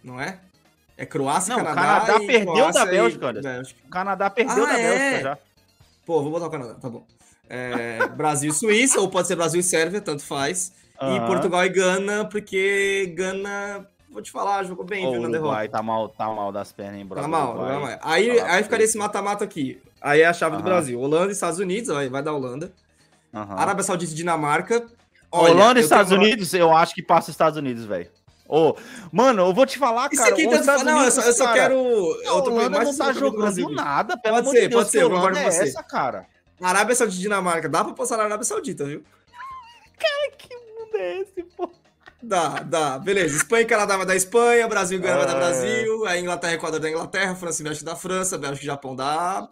Não é? É Croácia, Não, o Canadá. Canadá e perdeu Croácia da e Bélgica, Anderson. Bélgica. O Canadá perdeu Ah, da é? Bélgica já. Pô, vou botar o Canadá, tá bom. É, Brasil e Suíça, ou pode ser Brasil e Sérvia, tanto faz. E Aham. Portugal e Gana, porque Gana, vou te falar, jogou bem, viu, na Uruguai derrota. tá mal, tá mal das pernas, hein, brother. Tá mal, Uruguai. tá mal. Aí, Tá lá aí ficaria preso. esse mata-mata aqui. Aí é a chave do Aham. Brasil. Holanda e Estados Unidos, aí vai dar Holanda. Aham. Arábia Saudita e Dinamarca. Olha, Holanda e Estados tenho Unidos, eu acho que passa os Estados Unidos, velho. Ô, mano, eu vou te falar, Isso cara. aqui os tanto faz. Não, eu só, eu só cara, quero. Eu tô Holanda mais não tá jogando nada, pelo Pode amor ser, de Deus. pode ser, eu concordo é com você. essa, cara? Arábia Saudita e Dinamarca, dá pra passar na Arábia Saudita, viu? Que mundo é esse, pô? Dá, dá. Beleza. Espanha e Canadá vai dar Espanha, Brasil e Gana vai dar É. Brasil, a Inglaterra e Equador da Inglaterra, França e México da França, Bélgica e Japão dá.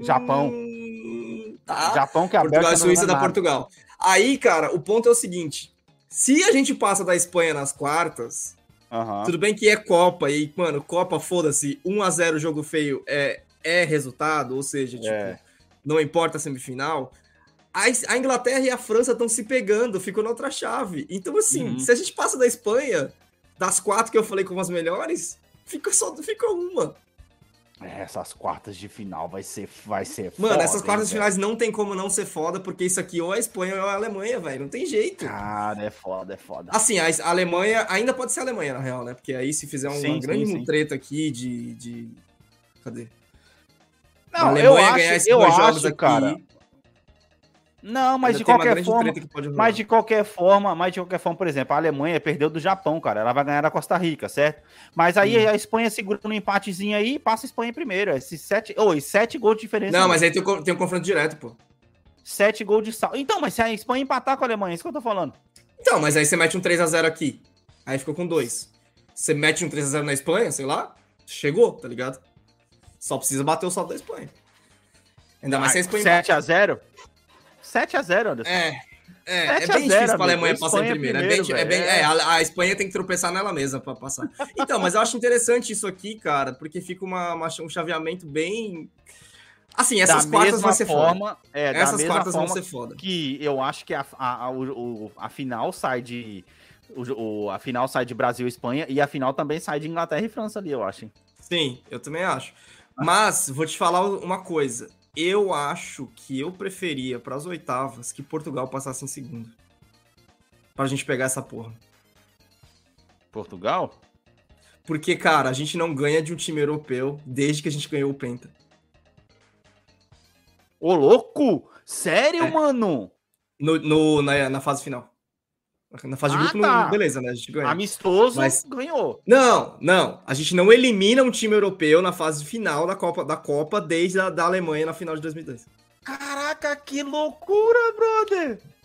Japão. Hum, tá. Japão que a Portugal e Bélgica Suíça é da nada. Portugal. Aí, cara, o ponto é o seguinte: se a gente passa da Espanha nas quartas, tudo bem que é Copa, e, mano, Copa, foda-se, 1x0 jogo feio é, é resultado, ou seja, tipo, É. não importa a semifinal. A, Inglaterra e a França estão se pegando, ficou na outra chave. Então, assim, Uhum. se a gente passa da Espanha, das quatro que eu falei como as melhores, fica só fica uma. É, Essas quartas de final vai ser, vai ser Mano, foda, essas hein, quartas velho? finais não tem como não ser foda, porque isso aqui ou é a Espanha ou é a Alemanha, velho. Não tem jeito. Cara, é foda, é foda. Assim, a a Alemanha ainda pode ser a Alemanha, na real, né? Porque aí se fizer uma Sim, grande sim, sim. treta aqui de, de. Cadê? Não, Alemanha eu ganhar acho, esses eu acho, aqui, cara. Não, mas de qualquer forma, mas de qualquer forma, mas de qualquer forma, por exemplo, a Alemanha perdeu do Japão, cara. Ela vai ganhar da Costa Rica, certo? Mas aí Hum. a Espanha segura um empatezinho aí e passa a Espanha em primeiro. Esses sete, oi, sete gols de diferença. Não, mas aí tem, tem um confronto direto, pô. sete gols de saldo. Então, mas se a Espanha empatar com a Alemanha, é isso que eu tô falando. Então, mas aí você mete um 3x0 aqui. Aí ficou com dois. Você mete um 3x0 na Espanha, sei lá, chegou, tá ligado? Só precisa bater o saldo da Espanha. Ainda mais se a Espanha 7 a 0 7 a 0 Anderson. É. É, 7 é a bem 0, difícil pra. Alemanha A passar em Espanha primeiro. É primeiro, bem, é bem- velho. é, a, a Espanha tem que tropeçar nela mesma pra passar. Então, mas eu acho interessante isso aqui, cara, porque fica uma, uma- um chaveamento bem. Assim, essas da quartas vão ser foda. forma, é, da Essas quartas vão ser foda. que eu acho que a, a, a, o- a final sai de o, a final sai de Brasil e Espanha e a final também sai de Inglaterra e França ali, eu acho. Sim, eu também acho. Mas vou te falar uma coisa. Eu acho que eu preferia para as oitavas que Portugal passasse em segundo. Pra gente pegar essa porra. Portugal? Porque, cara, a gente não ganha de um time europeu desde que a gente ganhou o Penta. Ô, louco! Sério, É. mano? No, no- na, na fase final. Na fase de Ah, grupo, tá. não, beleza, né? A gente ganha. Amistoso Mas- ganhou. Não, não. A gente não elimina um time europeu na fase final da Copa, da Copa desde a da Alemanha na final de 2002. Caraca, que loucura, brother! É.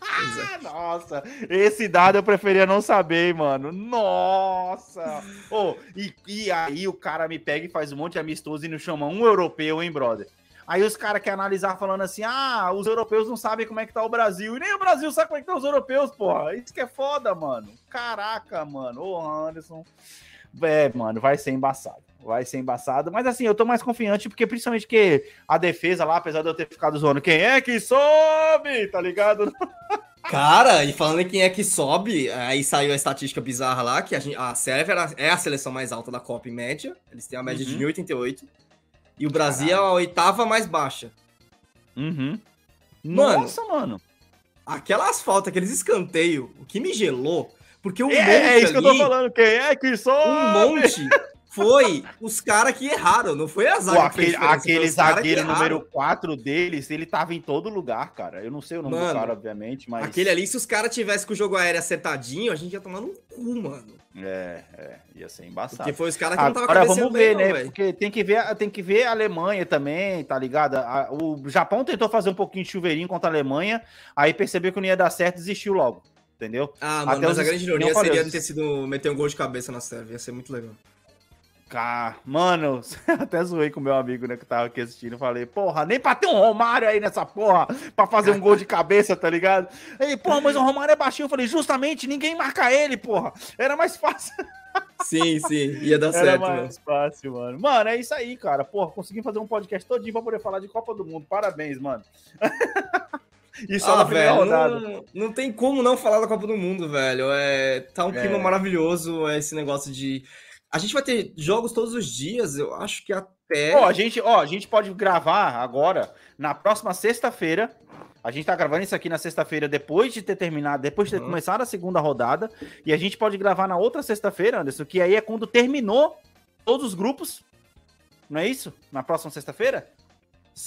Ah, <laughs> Nossa, esse dado eu preferia não saber, hein, mano. Nossa! Ô, e, e aí o cara me pega e faz um monte de amistoso e não chama um europeu, hein, brother? Aí os caras querem analisar falando assim: ah, os europeus não sabem como é que tá o Brasil. E nem o Brasil sabe como é que tá os europeus, porra. Isso que é foda, mano. Caraca, mano. Ô, Anderson. É, mano, vai ser embaçado. Vai ser embaçado. Mas assim, eu tô mais confiante, porque principalmente que a defesa lá, apesar de eu ter ficado zoando, quem é que sobe? Tá ligado? <laughs> Cara, e falando em quem é que sobe, aí saiu a estatística bizarra lá, que a, gente- a Sérvia é a seleção mais alta da Copa em média. Eles têm a média Uhum. de 1,88. E o Brasil é a oitava mais baixa. Uhum. Mano, Nossa, mano. Aquelas faltas, aqueles escanteios, o que me gelou, porque um É, monte é isso que eu tô ali- falando. Quem é que sobe? um monte, Foi os caras que erraram, não foi a Pô, zaga que fez aquele aquele zagueiro número 4 deles, ele tava em todo lugar, cara. Eu não sei o nome do Mano, cara, obviamente, mas. Aquele ali, se os caras tivessem com o jogo aéreo acertadinho, a gente ia tomar no cu, mano. É, é, ia ser embaçaado. Porque foi os caras que não cabeceando vamos ver, bem, não, né? velho. Porque tem que ver, tem que ver a Alemanha também, tá ligado? A- o Japão tentou fazer um pouquinho de chuveirinho contra a Alemanha, aí percebeu que não ia dar certo, desistiu logo, entendeu? Ah, mano, Até mas os- a grande não ironia seria ter sido meter um gol de cabeça na Sérvia, ia ser muito legal. Cá, mano, <laughs> até zoei com o meu amigo, né, que tava aqui assistindo, falei, porra, nem pra ter um Romário aí nessa porra, pra fazer um gol de cabeça, tá ligado? Aí, porra, mas o Romário é baixinho, eu falei, justamente, ninguém marca ele, porra, era mais fácil. Sim, sim, ia dar <laughs> Era certo, mais mano. fácil, mano. Mano, é isso aí, cara. Porra, consegui fazer um podcast todinho pra poder falar de Copa do Mundo. Parabéns, mano. <laughs> e só Ah, na primeira velho, rodada. não, não tem como não falar da Copa do Mundo, velho. É, tá um clima É. maravilhoso, é esse negócio de. A gente vai ter jogos todos os dias, eu acho que até. Ó, a gente, ó, a gente pode gravar agora, na próxima sexta-feira. A gente tá gravando isso aqui na sexta-feira depois de ter terminado, depois de ter Uhum. começado a segunda rodada. E a gente pode gravar na outra sexta-feira, Anderson, que aí é quando terminou todos os grupos. Não é isso? Na próxima sexta-feira?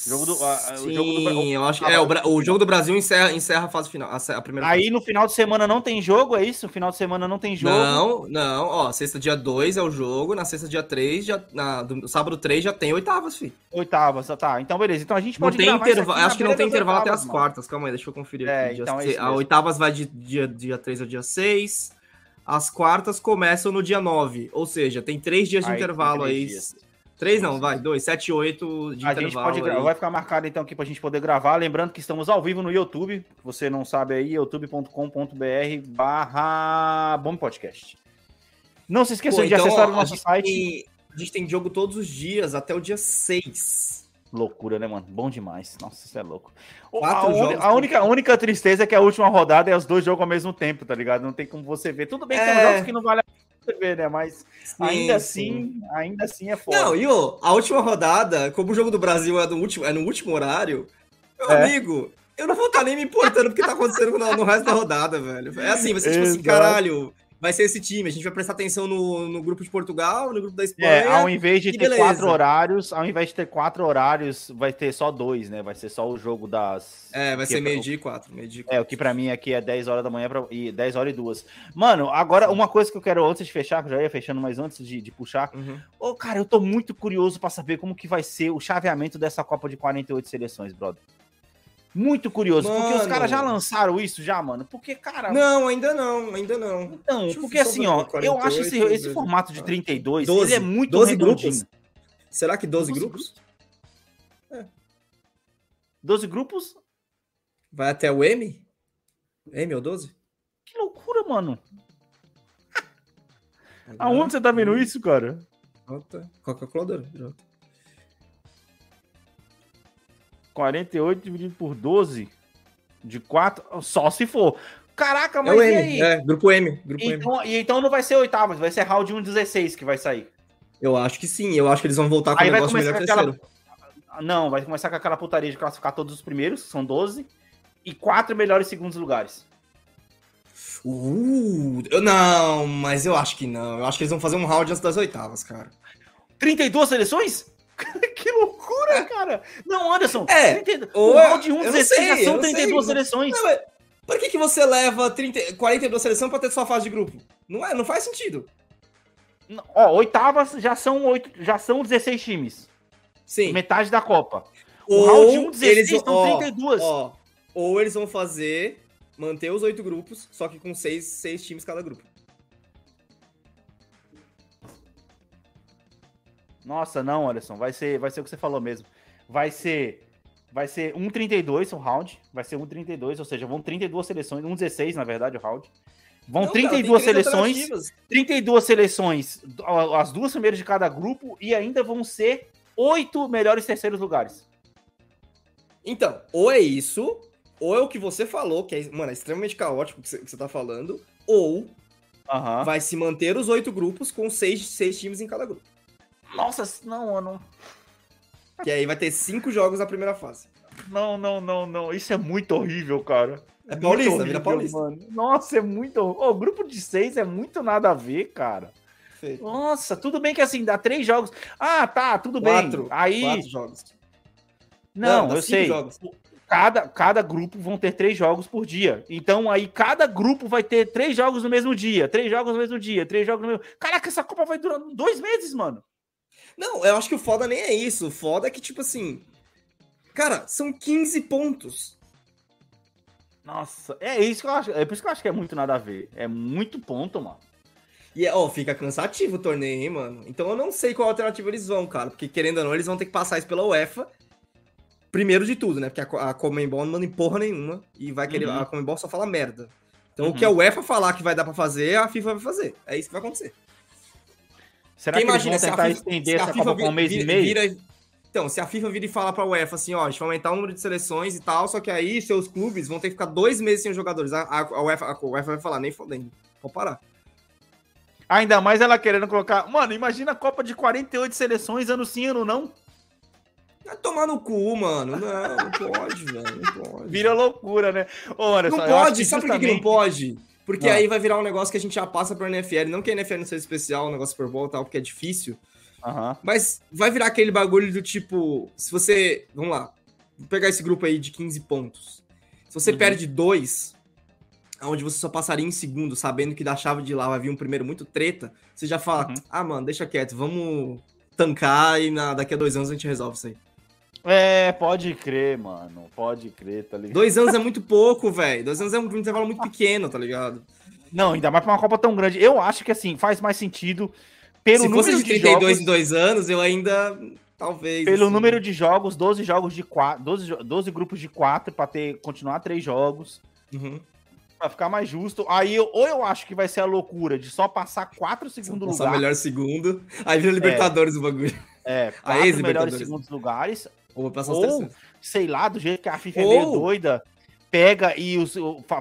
Jogo do- a- a- o Sim, jogo do Bra- eu acho que. É, o, o jogo do Brasil encerra, encerra a fase final, a, a primeira Aí fase. no final de semana não tem jogo, é isso? No final de semana não tem jogo. Não, não, ó, sexta dia 2 é o jogo, na sexta dia 3, já, na, do, sábado 3 já tem oitavas, fi. Oitavas, tá. Então, beleza. Então a gente Não pode tem gravar isso intervalo, aqui acho que não tem intervalo até oitavas, as mano. quartas, calma aí, deixa eu conferir É, aqui. Dia então é a oitavas vai de dia, dia 3 ao dia 6, as quartas começam no dia 9, ou seja, tem três dias de Aí, tem intervalo três aí. dias. Três não, vai, dois, sete oito de A gente pode vai ficar marcado então aqui pra gente poder gravar. Lembrando que estamos ao vivo no YouTube. Você não sabe aí, youtube.com.br barra Bom Podcast. Não se esqueçam Pô, de então, acessar ó, o a nosso site. tem- a gente tem jogo todos os dias até o dia 6. Loucura, né, mano? Bom demais. Nossa, isso é louco. Quatro a, jogos a única, a única tristeza é que a última rodada é os dois jogos ao mesmo tempo, tá ligado? Não tem como você ver. Tudo bem que tem É. jogos que não vale a pena você ver, né? Mas ainda assim, ainda assim é foda. Não, e ô, a última rodada, como o jogo do Brasil é no último, é no último horário, meu É. amigo, eu não vou estar nem me importando porque tá acontecendo no, no resto da rodada, velho. É assim, ser tipo assim, <laughs> caralho, vai ser esse time, a gente vai prestar atenção no, no grupo de Portugal, no grupo da Espanha. É, ao invés de ter beleza. quatro horários, ao invés de ter quatro horários, vai ter só dois, né? Vai ser só o jogo das. É, vai ser pra- meio-dia e quatro, meio-dia e É, o que pra mim aqui é 10 horas da manhã pra, e 10 horas e duas. Mano, agora uma coisa que eu quero antes de fechar, que eu já ia fechando, mas antes de, de puxar. Uhum. Ô, cara, eu tô muito curioso pra saber como que vai ser o chaveamento dessa Copa de 48 seleções, brother. Muito curioso, porque os Mano. caras já lançaram isso já, mano. Porque, cara, Não, ainda não, ainda não. Então, Deixa porque assim, ó, aqui, eu acho esse, 48 esse formato de 32, 12, ele é muito 12 redondinho. grupos? Será que 12, 12 grupos? 12 grupos? Vai até o M? M ou 12? Que loucura, mano. <laughs> Aonde você tá vendo isso, cara? Jota. 48 dividido por 12 de 4, só se for. Caraca, É mas o e M, é, grupo M, grupo M. Então, e então não vai ser oitavas, vai ser round 1-16 que vai sair. Eu acho que sim, eu acho que eles vão voltar com o negócio melhor com aquela. terceiro. Não, vai começar com aquela putaria de classificar todos os primeiros, que são 12, e quatro melhores segundos lugares. Uh, eu, não, mas eu acho que não. Eu acho que eles vão fazer um round antes das oitavas, cara. 32 seleções? <laughs> que loucura, cara! Não, Anderson, É, 32, ou o é- não 1-16 sei, já eu são não sei, 32 mas- seleções. Não, mas por que, que você leva 30, 42 seleções pra ter só fase de grupo? Não, é, não faz sentido. Ó, oitavas já são, 8, já são 16 times. Sim. Metade da Copa. O Ou round 1, 16 eles são ó, 32. Ó, ou eles vão fazer, manter os oito grupos, só que com seis, seis times cada grupo. Nossa, não, Anderson, vai ser, vai ser o que você falou mesmo. Vai ser vai ser 1.32 o round, vai ser 1.32, ou seja, vão 32 seleções, 1.16 na verdade o round. Vão Não, cara, tem 32 três seleções, alternativas. 32 seleções, as duas primeiras de cada grupo e ainda vão ser oito melhores terceiros lugares. Então, ou é isso, ou é o que você falou, que é, mano, é extremamente caótico o que você, que você tá falando, ou vai se manter os oito grupos com seis, seis times em cada grupo. Nossa, não, não, Que aí vai ter cinco jogos na primeira fase. não, não, não, não, isso é muito horrível, cara. É paulista, vira horrível, paulista. mano. Nossa, é muito. O grupo de seis é muito nada a ver, cara. Nossa, tudo bem que assim, dá três jogos. Ah, tá, tudo Quatro. bem. Aí. Quatro jogos. Não, dá eu sei. jogos. Cada, cada grupo vão ter três jogos por dia. Então aí cada grupo vai ter três jogos no mesmo dia, três jogos no mesmo dia, três jogos no mesmo. Caraca, essa Copa vai durar dois meses, mano. Não, eu acho que o foda nem é isso. O foda é que, tipo assim. Cara, são 15 pontos. Nossa, é isso que eu acho. É por isso que eu acho que é muito nada a ver. É muito ponto, mano. E, é, ó, fica cansativo o torneio, hein, mano? Então eu não sei qual alternativa eles vão, cara. Porque, querendo ou não, eles vão ter que passar isso pela UEFA. Primeiro de tudo, né? Porque a, a Comembol não manda em porra nenhuma. E vai querer. Uhum. A Comembol só fala merda. Então o Uhum. que a UEFA falar que vai dar pra fazer, a FIFA vai fazer. É isso que vai acontecer. Será Porque que eles vão se a tentar FIFA- estender a essa FIFA Copa pra um vi- mês e vira- meio? vira- Então, se a FIFA vira e fala pra UEFA assim, ó, a gente vai aumentar o número de seleções e tal, só que aí seus clubes vão ter que ficar dois meses sem os jogadores. A, a, a UEFA, a UEFA vai falar, nem fodendo. Vou parar. Ainda mais ela querendo colocar. Mano, imagina a Copa de 48 seleções, ano sim, ano não. Vai tomar no cu, mano. Não, não pode, velho. Não pode. Vira loucura, né? Ô, olha Não só, eu acho pode, sabe por que, que não justamente- pode? Porque Ah. aí vai virar um negócio que a gente já passa pra NFL. Não que a NFL não seja especial, um negócio Super Bowl e tal, porque é difícil. Mas vai virar aquele bagulho do tipo, se você. Vamos lá. Vou pegar esse grupo aí de 15 pontos. Se você Uhum. perde dois, onde você só passaria em segundo, sabendo que da chave de lá vai vir um primeiro muito treta, você já fala, Uhum. ah, mano, deixa quieto, vamos tancar e na, daqui a dois anos a gente resolve isso aí. É, pode crer, mano. Pode crer, tá ligado? Dois anos é muito pouco, velho. Dois anos é um intervalo muito pequeno, tá ligado? Não, ainda mais pra uma Copa tão grande. Eu acho que assim, faz mais sentido pelo Se fosse número de de 32 jogos. em dois anos, eu ainda. Talvez. Pelo assim. número de jogos, 12 jogos de 4. 12, jo- 12 grupos de 4 pra ter, continuar três jogos. Uhum. Pra ficar mais justo. Aí, eu- ou eu acho que vai ser a loucura de só passar quatro segundo Passar lugar. melhor segundo. Aí vira Libertadores o bagulho. É, <laughs> A quatro melhores ex-Libertadores. segundos lugares. Ou vai passar os Ou, sei lá, do jeito que a FIFA é meio Ou- doida, pega e os-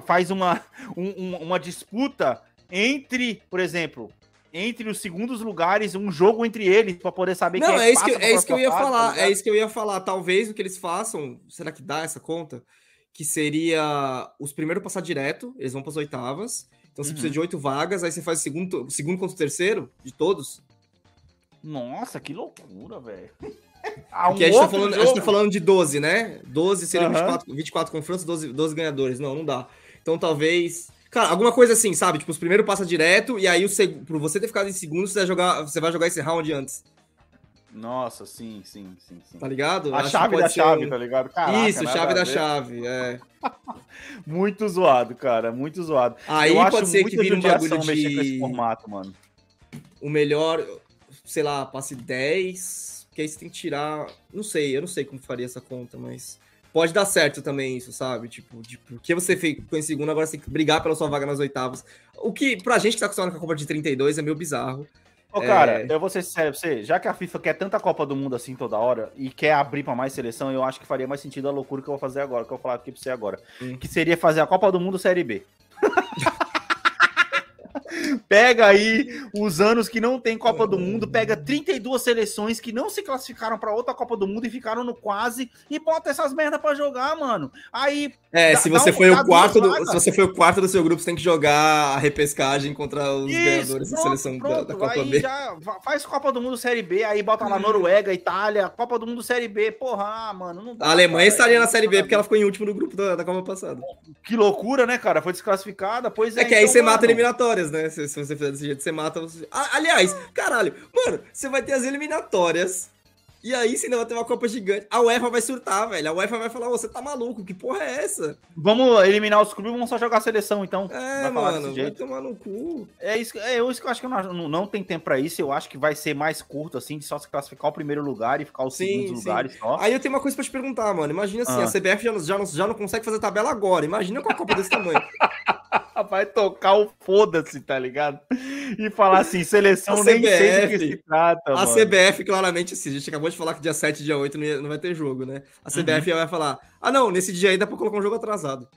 faz uma, um- um- uma disputa entre, por exemplo, entre os segundos lugares, um jogo entre eles, pra poder saber Não, quem é isso, que, é isso que eu ia fase, falar. tá é isso que eu ia falar. Talvez o que eles façam, será que dá essa conta? Que seria os primeiros passar direto, eles vão para as oitavas. Então você Uhum. precisa de oito vagas, aí você faz o segundo, o segundo contra o terceiro de todos. Nossa, que loucura, velho. <laughs> <laughs> Ah, um Porque a gente, tá falando, a gente tá falando de 12, né? 12 seriam Aham. 24, 24 confrontos, 12, 12 ganhadores. Não, não dá. Então talvez. Cara, alguma coisa assim, sabe? Tipo, os primeiros passa direto, e aí o seg... por você ter ficado em segundo, você vai jogar, você vai jogar esse round antes. Nossa, sim, sim, sim, sim. Tá ligado? A Acho que chave da chave, um- tá ligado? Caraca, Isso, chave da ver. chave. É. <laughs> Muito zoado, cara, muito zoado. Aí Eu pode acho ser que vire um bagulho mexer com esse de formato, mano. o melhor, sei lá, passe 10, que aí você tem que tirar. Não sei, eu não sei como faria essa conta, mas pode dar certo também isso, sabe? Tipo, de porque você ficou em segundo, agora você tem que brigar pela sua vaga nas oitavas. O que, pra gente que tá acostumado com a Copa de 32, é meio bizarro. Ô, É. cara, eu vou ser sério pra você, já que a FIFA quer tanta Copa do Mundo assim toda hora e quer abrir pra mais seleção, eu acho que faria mais sentido a loucura que eu vou fazer agora, que eu vou falar aqui pra você agora. Hum. Que seria fazer a Copa do Mundo Série B. <laughs> pega aí os anos que não tem Copa do Mundo, pega 32 seleções que não se classificaram pra outra Copa do Mundo e ficaram no quase e bota essas merda pra jogar, mano. Aí É, Dá- se você foi dá o quarto do, se você foi o quarto do seu grupo, você tem que jogar a repescagem contra os Isso, ganhadores da pronto, seleção da- pronto. da, Copa aí B. já fa- faz Copa do Mundo Série B, aí bota lá Noruega, Itália, Copa do Mundo Série B. Porra, ah, mano, dá, A Alemanha estaria na Série B porque ela ficou em último no grupo da, da Copa passada. Que loucura, né, cara? Foi desclassificada, pois é. É que aí então, você mata mano, eliminatórias, né? Se, se você fizer desse jeito, você mata. os- Ah, aliás, caralho, mano, você vai ter as eliminatórias. E aí você ainda vai ter uma Copa gigante. A UEFA vai surtar, velho. A UEFA vai falar: "Ô, você tá maluco? Que porra é essa? Vamos eliminar os clubes, vamos só jogar a seleção, então. É, Vai mano, vai tomar no cu. É isso, é isso que eu acho que não, não, não tem tempo pra isso. Eu acho que vai ser mais curto, assim, de só se classificar o primeiro lugar e ficar os Sim, segundos sim. lugares só. Aí eu tenho uma coisa pra te perguntar, mano. Imagina assim: Ah. a CBF já, não- já, não, já não consegue fazer tabela agora. Imagina com a Copa desse tamanho. <laughs> <laughs> Vai tocar o foda-se, tá ligado? E falar assim, seleção A nem sei do que CBF, se trata, A mano. CBF, claramente, assim, a gente acabou de falar que dia 7 e dia 8 não, não vai ter jogo, né? A CBF Uhum. vai falar: ah, não, nesse dia aí dá pra colocar um jogo atrasado.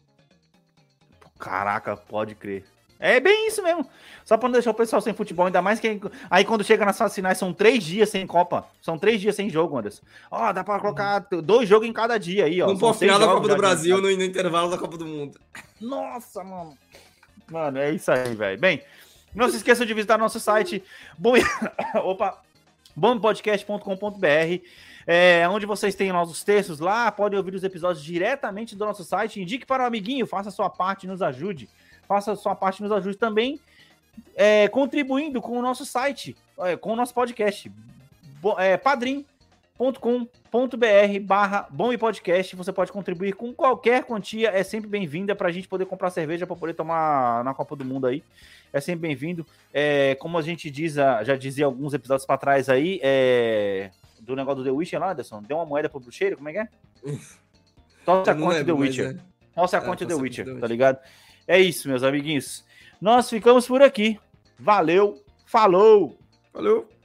Caraca, pode crer. É bem isso mesmo. Só pra não deixar o pessoal sem futebol, ainda mais que. Aí quando chega nas fases finais, são três dias sem Copa. São três dias sem jogo, Anderson. Ó, dá pra colocar dois jogos em cada dia aí, ó. São pôr final da Copa do Brasil no, no intervalo da Copa do Mundo. Nossa, mano. Mano, é isso aí, velho. Bem, Não se esqueça de visitar nosso site bom... <coughs> Opa, bombpodcast.com.br, é, onde vocês têm nossos textos lá, podem ouvir os episódios diretamente do nosso site. Indique para o um amiguinho, faça a sua parte, nos ajude. Faça a sua parte, nos ajude também, é, contribuindo com o nosso site, é, com o nosso podcast. Bo, é, padrim com.br barra bom e podcast. Você pode contribuir com qualquer quantia, é sempre bem-vinda para a gente poder comprar cerveja para poder tomar na Copa do Mundo aí. É sempre bem-vindo. É, como a gente diz, já dizia alguns episódios para trás aí, é, do negócio do The Witcher lá, Anderson, deu uma moeda pro bruxeiro, como é que é? Tosse a conta do The Witcher. É... Tosse a conta é, The Witcher, tá ligado? É isso, meus amiguinhos. Nós ficamos por aqui. Valeu, falou! Valeu!